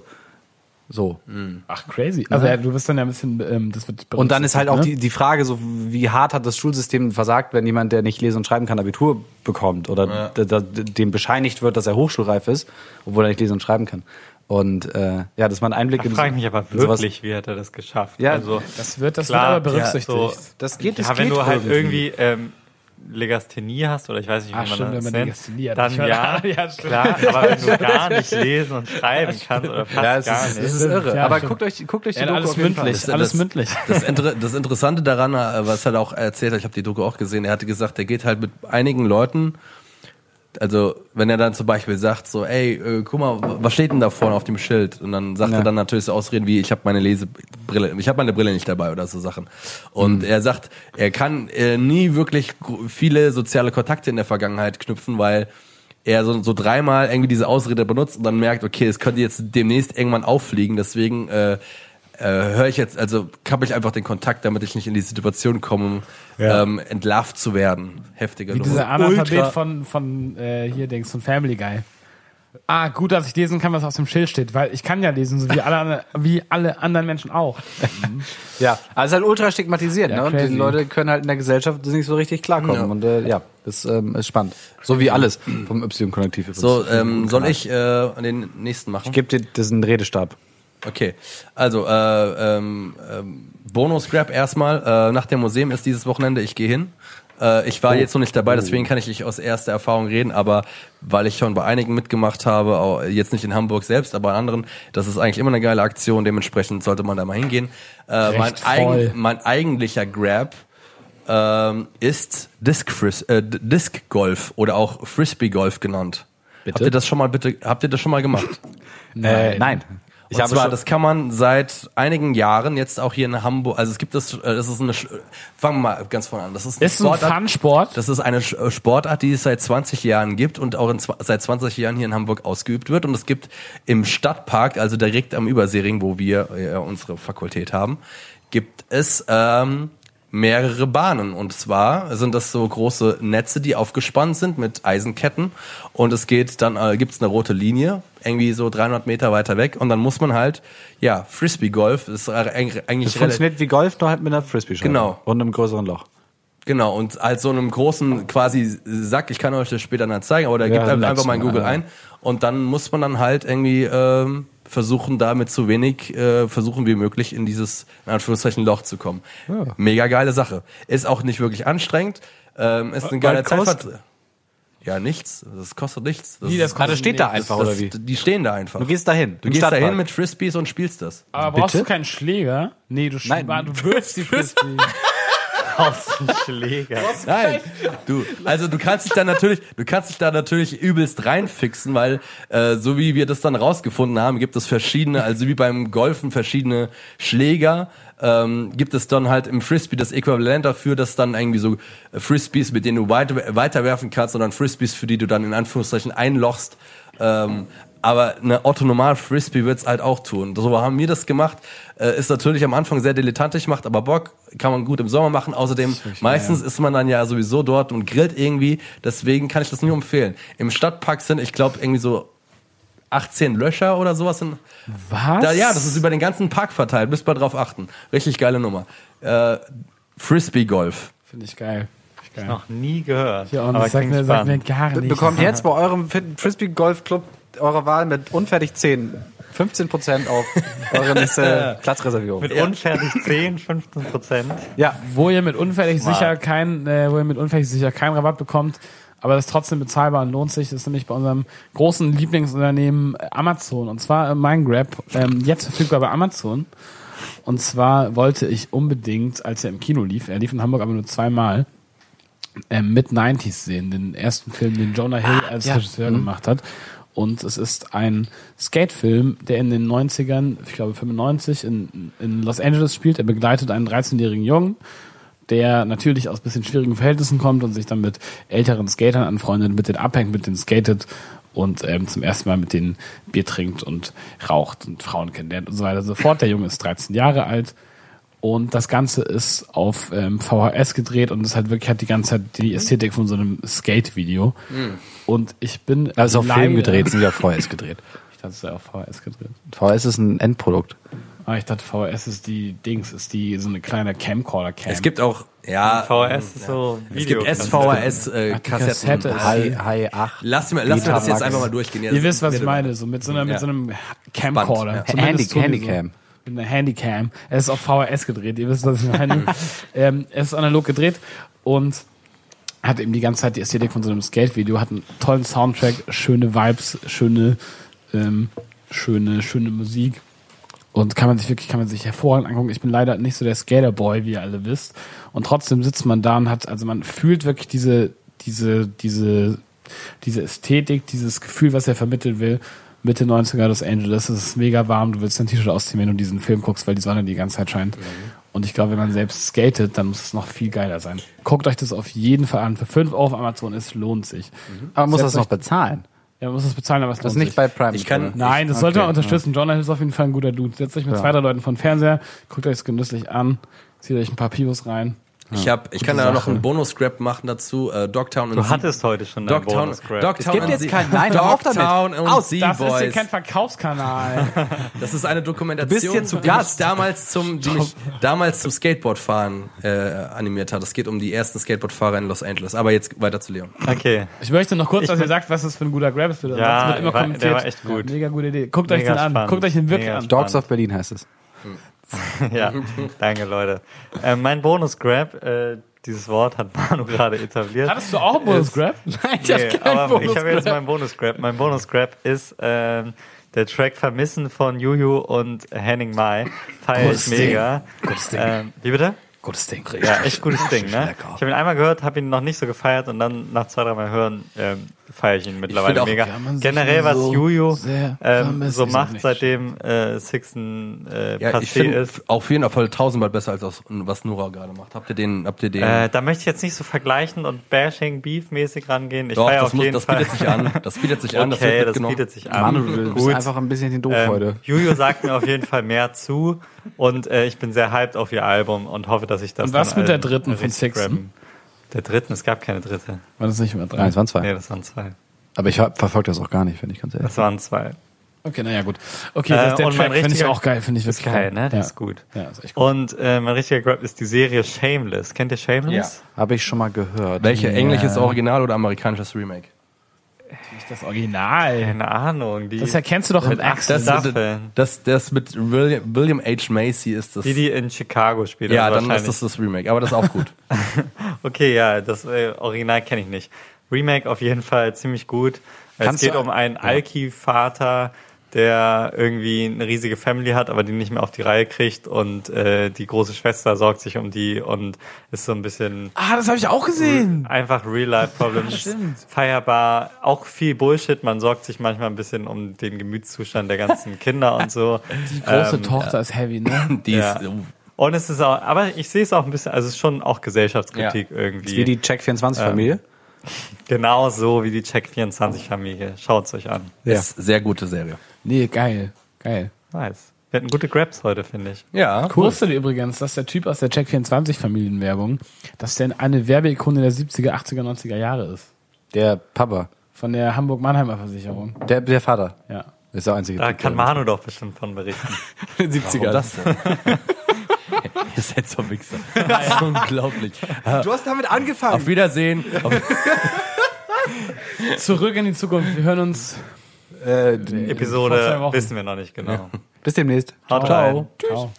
So. Ach, crazy. Also ja, du wirst dann ja ein bisschen, ähm, das wird Und dann ist halt auch ne? die, die Frage, so wie hart hat das Schulsystem versagt, wenn jemand, der nicht lesen und schreiben kann, Abitur bekommt oder d- dem bescheinigt wird, dass er hochschulreif ist, obwohl er nicht lesen und schreiben kann. Und äh, ja, das ist mal ein Einblick Da frage ich mich aber in sowas. wirklich, wie hat er das geschafft? Ja, also, Das wird, das klar, wird aber berücksichtigt. So, Das geht, das ja, wenn geht du halt irgendwie, ähm, Legasthenie hast, oder ich weiß nicht, wie Ach, man stimmt, das wenn man nennt, Legasthenie hat. dann ja, <laughs> Ja, klar, aber wenn du <laughs> gar nicht lesen und schreiben kannst oder fast Ja, es gar ist, nicht. es ist irre. Ja, Aber stimmt. guckt euch, guckt euch die Ja, Doku alles mündlich, Das- alles das- mündlich. Das, Inter das Interessante daran, äh, was er auch erzählt hat, ich habe die Doku auch gesehen, er hatte gesagt, er geht halt mit einigen Leuten, also wenn er dann zum Beispiel sagt so, ey, äh, guck mal, was steht denn da vorne auf dem Schild? Und dann sagt Ja. er dann natürlich so Ausreden wie, ich habe meine Lesebrille, ich habe meine Brille nicht dabei oder so Sachen. Und er sagt, er kann äh, nie wirklich viele soziale Kontakte in der Vergangenheit knüpfen, weil er so, so dreimal irgendwie diese Ausrede benutzt und dann merkt, okay, es könnte jetzt demnächst irgendwann auffliegen, deswegen äh, äh, höre ich jetzt, also kappe ich einfach den Kontakt, damit ich nicht in die Situation komme, Ja. ähm, entlarvt zu werden. Heftiger Wie Nummer. dieser Analphabet Ultra- von, von äh, hier, Dings, von Family Guy. Ah, gut, dass ich lesen kann, was auf dem Schild steht, weil ich kann ja lesen, so wie alle, wie alle anderen Menschen auch. Ja, also es ist halt ultra stigmatisiert, Ja, ne? Und die Leute können halt in der Gesellschaft nicht so richtig klarkommen. Ja. Und äh, ja, das ähm, ist spannend. So wie alles vom Y-Kollektiv. So, ähm, soll ich äh, den nächsten machen? Ich gebe dir diesen Redestab. Okay, also äh, ähm, ähm, Bonus-Grab erstmal. Äh, nach dem Museum ist dieses Wochenende, ich gehe hin. Äh, ich war jetzt noch nicht dabei, deswegen kann ich nicht aus erster Erfahrung reden, aber weil ich schon bei einigen mitgemacht habe, auch jetzt nicht in Hamburg selbst, aber bei anderen, das ist eigentlich immer eine geile Aktion, dementsprechend sollte man da mal hingehen. Äh, mein, eigen, mein eigentlicher Grab ähm, ist Disc, Fris äh, Disc Golf oder auch Frisbee Golf genannt. Habt ihr das schon mal bitte, habt ihr das schon mal gemacht? <laughs> Äh, nein. Ich und habe zwar, das kann man seit einigen Jahren jetzt auch hier in Hamburg, also es gibt das, äh, das ist eine, fangen wir mal ganz vorne an. Das ist eine Ist ein Fun-Sport. Das ist eine äh, Sportart, die es seit 20 Jahren gibt und auch in, seit 20 Jahren hier in Hamburg ausgeübt wird. Und es gibt im Stadtpark, also direkt am Überseering, wo wir äh, unsere Fakultät haben, gibt es ähm, mehrere Bahnen. Und zwar sind das so große Netze, die aufgespannt sind mit Eisenketten. Und es geht dann, äh, gibt es eine rote Linie, irgendwie so 300 Meter weiter weg. Und dann muss man halt, ja, Frisbee-Golf ist eigentlich das funktioniert wie Golf, nur halt mit einer frisbee -Scheibe. Genau. Und einem größeren Loch. Genau, und als so einem großen quasi Sack, ich kann euch das später dann zeigen, aber da Ja, gibt einfach, mal in Google ein und dann muss man dann halt irgendwie ähm, versuchen, da mit so wenig äh, versuchen wie möglich in dieses, in Anführungszeichen, Loch zu kommen. Mega geile Sache. Ist auch nicht wirklich anstrengend, ähm, ist eine geile Was kostet? Zeit. Ja, nichts. Das kostet nichts. Das Wie, das ist- Ah, das steht da einfach, das, oder wie? Die stehen da einfach. Du gehst dahin. Du gehst da hin mit Frisbees und spielst das. Aber brauchst Bitte? du keinen Schläger? Nee, du, Nein. Du wirfst die <laughs> Frisbee. Dem Schläger. Nein, du, also du kannst dich da natürlich, du kannst dich da natürlich übelst reinfixen, weil äh, so wie wir das dann rausgefunden haben, gibt es verschiedene, also wie beim Golfen verschiedene Schläger, ähm, gibt es dann halt im Frisbee das Äquivalent dafür, dass dann irgendwie so Frisbees, mit denen du weiter, weiterwerfen kannst, und dann Frisbees, für die du dann in Anführungszeichen einlochst. Ähm, aber eine Otto-Normal Frisbee wird's halt auch tun. So haben wir das gemacht. Äh, ist natürlich am Anfang sehr dilettantisch, macht aber Bock. Kann man gut im Sommer machen. Außerdem, meistens ist man dann ja sowieso dort und grillt irgendwie. Deswegen kann ich das nur empfehlen. Im Stadtpark sind, ich glaube, irgendwie so 18 Löcher oder sowas. In, Was? da, ja, das ist über den ganzen Park verteilt. Müsst mal drauf achten. Richtig geile Nummer. Äh, Frisbee Golf. Finde ich geil. Geil. Noch nie gehört. Ja, und aber das sagt mir, sagt mir gar nichts. Bekommt jetzt bei eurem Frisbee-Golf-Club eurer Wahl mit unfertig 10 15% auf eure nächste <laughs> Platzreservierung. Mit unfertig 10, 15 Prozent. Ja, wo ihr mit unfertig Smart. sicher kein, äh, wo ihr mit unfertig sicher keinen Rabatt bekommt, aber das ist trotzdem bezahlbar und lohnt sich. Das ist nämlich bei unserem großen Lieblingsunternehmen Amazon und zwar äh, MindGrab, ähm, jetzt verfügbar bei Amazon. Und zwar wollte ich unbedingt, als er im Kino lief, er lief in Hamburg aber nur zweimal, ähm, mit 90s sehen, den ersten Film, den Jonah Hill als ja. Regisseur gemacht hat. Und es ist ein Skatefilm, der in den 90ern, ich glaube 95, in, in Los Angeles spielt. Er begleitet einen 13-jährigen Jungen, der natürlich aus bisschen schwierigen Verhältnissen kommt und sich dann mit älteren Skatern anfreundet, mit denen abhängt, mit denen skatet und ähm, zum ersten Mal mit denen Bier trinkt und raucht und Frauen kennenlernt und so weiter und so fort. Der Junge ist 13 Jahre alt und das Ganze ist auf ähm, VHS gedreht und es hat wirklich hat die ganze Zeit die Ästhetik von so einem Skate-Video. Und ich bin also auf Film gedreht, sind ja auf VHS <laughs> gedreht. Ich dachte, es sei auf VHS gedreht. VHS ist ein Endprodukt. Ah, ich dachte, VHS ist die Dings, ist die so eine kleine Camcorder-Cam. Es gibt auch, ja, VHS ist so es Video. gibt SVHS-Kassetten. Ach, die Kassette ist- Hi, Hi 8. Lass mir, lass mir das jetzt einfach mal durchgehen. Ihr wisst, was ich meine, so mit so, einer, mit Ja. so einem Camcorder. Ja. Handycam. Mit einer Handycam. Es ist auf VHS gedreht, ihr wisst, was ich meine. <laughs> ähm, es ist analog gedreht und hat eben die ganze Zeit die Ästhetik von so einem Skate-Video, hat einen tollen Soundtrack, schöne Vibes, schöne, ähm, schöne, schöne Musik. Und kann man sich wirklich, kann man sich hervorragend angucken. Ich bin leider nicht so der Skaterboy, wie ihr alle wisst. Und trotzdem sitzt man da und hat, also man fühlt wirklich diese, diese, diese, diese Ästhetik, dieses Gefühl, was er vermitteln will. Mitte 90er Los Angeles, es ist mega warm, du willst dein T-Shirt ausziehen, wenn du diesen Film guckst, weil die Sonne die ganze Zeit scheint. Und ich glaube, wenn man selbst skatet, dann muss es noch viel geiler sein. Guckt euch das auf jeden Fall an. Für 5 Euro auf Amazon, es lohnt sich. Aber man muss das noch bezahlen. Ja, man muss es bezahlen, aber es Das lohnt ist nicht sich. bei Prime. Ich kann-? Nein, das Okay, sollte man ja. unterstützen. John ist auf jeden Fall ein guter Dude. Setzt euch mit Ja. zwei, drei Leuten vor den Fernseher, guckt euch es genüsslich an, zieht euch ein paar Pivos rein. Ich hab, ich kann da noch einen Bonus-Scrap machen dazu. Äh, Dogtown und Du Sie- hattest heute schon Dogtown, Bonus-Grab. Dogtown Es gibt jetzt keinen- nein. Dogtown und Aus, Das ist hier kein Verkaufskanal. <laughs> Das ist eine Dokumentation, Du bist hier zu die mich Gast. damals zum, die mich damals zum Skateboardfahren äh, animiert hat. Es geht um die ersten Skateboardfahrer in Los Angeles. Aber jetzt weiter zu Leon. Okay. Ich möchte noch kurz, Ich dass ihr sagt, was das für ein guter Grab ist. Bitte. Ja, Ansonsten wird immer war- der kommentiert. war echt gut. Mega gute Idee. Guckt euch Mega den an. spannend. Guckt euch den wirklich Mega an. Dogs of Berlin heißt es. Ja, <laughs> danke Leute. Äh, mein Bonus-Grab, äh, dieses Wort hat Manu gerade etabliert. Hattest du auch einen Bonus-Grab? <laughs> Nein, ich Nee, aber ich habe jetzt meinen Bonus-Grab. Mein Bonus-Grab ist ähm, der Track Vermissen von Juju und Henning Mai. Feier ich Gutes Ding. mega. Gutes Ding. Ähm, wie bitte? Gutes Ding. Ja, echt gutes Ding, ne? Ich habe ihn einmal gehört, habe ihn noch nicht so gefeiert und dann nach zwei, drei Mal hören ähm, feiere ich ihn mittlerweile auch, mega. Generell, was so Juju ähm, so macht, seitdem äh, Sixten äh, Ja, ich passé ist. auf jeden Fall tausendmal besser als aus, was Nora gerade macht. Habt ihr den, habt ihr den? Äh, da möchte ich jetzt nicht so vergleichen und Bashing Beef-mäßig rangehen. Ich Doch, feiere das, auf muss, jeden das Fall. bietet sich an. Das bietet sich an. Das okay, wird das mitgenommen. bietet sich an. Manu, du bist Gut. einfach ein bisschen doof Ähm, heute. Juju sagt mir auf jeden Fall mehr zu und äh, ich bin sehr hyped auf ihr Album und hoffe, dass ich das Und was dann mit der allen dritten von Sixten? Der dritten? Es gab keine dritte. War das nicht immer Nein, dran? es waren zwei. Nee, das waren zwei. Aber ich verfolge das auch gar nicht, wenn ich ganz ehrlich. Das waren zwei. Okay, naja, gut. Okay, Äh, das, der und mein Track finde ich auch geil. Finde ich wirklich Geil, ne? Der Ja. ist gut. Ja, ist echt gut. Und äh, mein richtiger Grab ist die Serie Shameless. Kennt ihr Shameless? Habe ich schon mal gehört. Welche Ja. englisches Original oder amerikanisches Remake? Nicht das Original. Keine Ahnung. Die, Das erkennst du doch im mit acht. Staffeln. Das, das mit William, William H. Macy ist das. Die, die in Chicago spielt. ja, also dann ist das das Remake. Aber das ist auch gut. <laughs> Okay, ja, das äh, Original kenne ich nicht. Remake auf jeden Fall ziemlich gut. Es Kannst geht du- um einen Alki-Vater, der irgendwie eine riesige Family hat, aber die nicht mehr auf die Reihe kriegt und äh, die große Schwester sorgt sich um die und ist so ein bisschen Ah, das habe ich auch gesehen. einfach Real-Life-Problems. <laughs> Feierbar, auch viel Bullshit. Man sorgt sich manchmal ein bisschen um den Gemütszustand der ganzen Kinder und so. <laughs> Die große Ähm, Tochter ist heavy, ne? <laughs> Die Ja. ist, Und es ist auch, aber ich sehe es auch ein bisschen, also es ist schon auch Gesellschaftskritik Ja. irgendwie. Wie die Check24-Familie. <laughs> Genau so wie die Check24-Familie. Schaut's euch an. Ja. ist sehr gute Serie. Nee, geil. Geil. Nice. Wir hatten gute Grabs heute, finde ich. Ja, Cool. Wusstet ihr übrigens, dass der Typ aus der Check24-Familienwerbung, dass der eine Werbeikone der 70er, 80er, 90er Jahre ist? Der Papa. Von der Hamburg-Mannheimer Versicherung. Der, der Vater. Ja. Ist der einzige. Da Typ, kann Manu doch bestimmt von berichten. <laughs> 70er. Warum das denn? <laughs> <laughs> Ihr seid so Wichser. Das ist unglaublich. Du hast damit angefangen. Auf Wiedersehen. Auf <laughs> Zurück in die Zukunft. Wir hören uns. Äh, Episode wissen wir noch nicht genau. bis demnächst. Haut rein. Ciao.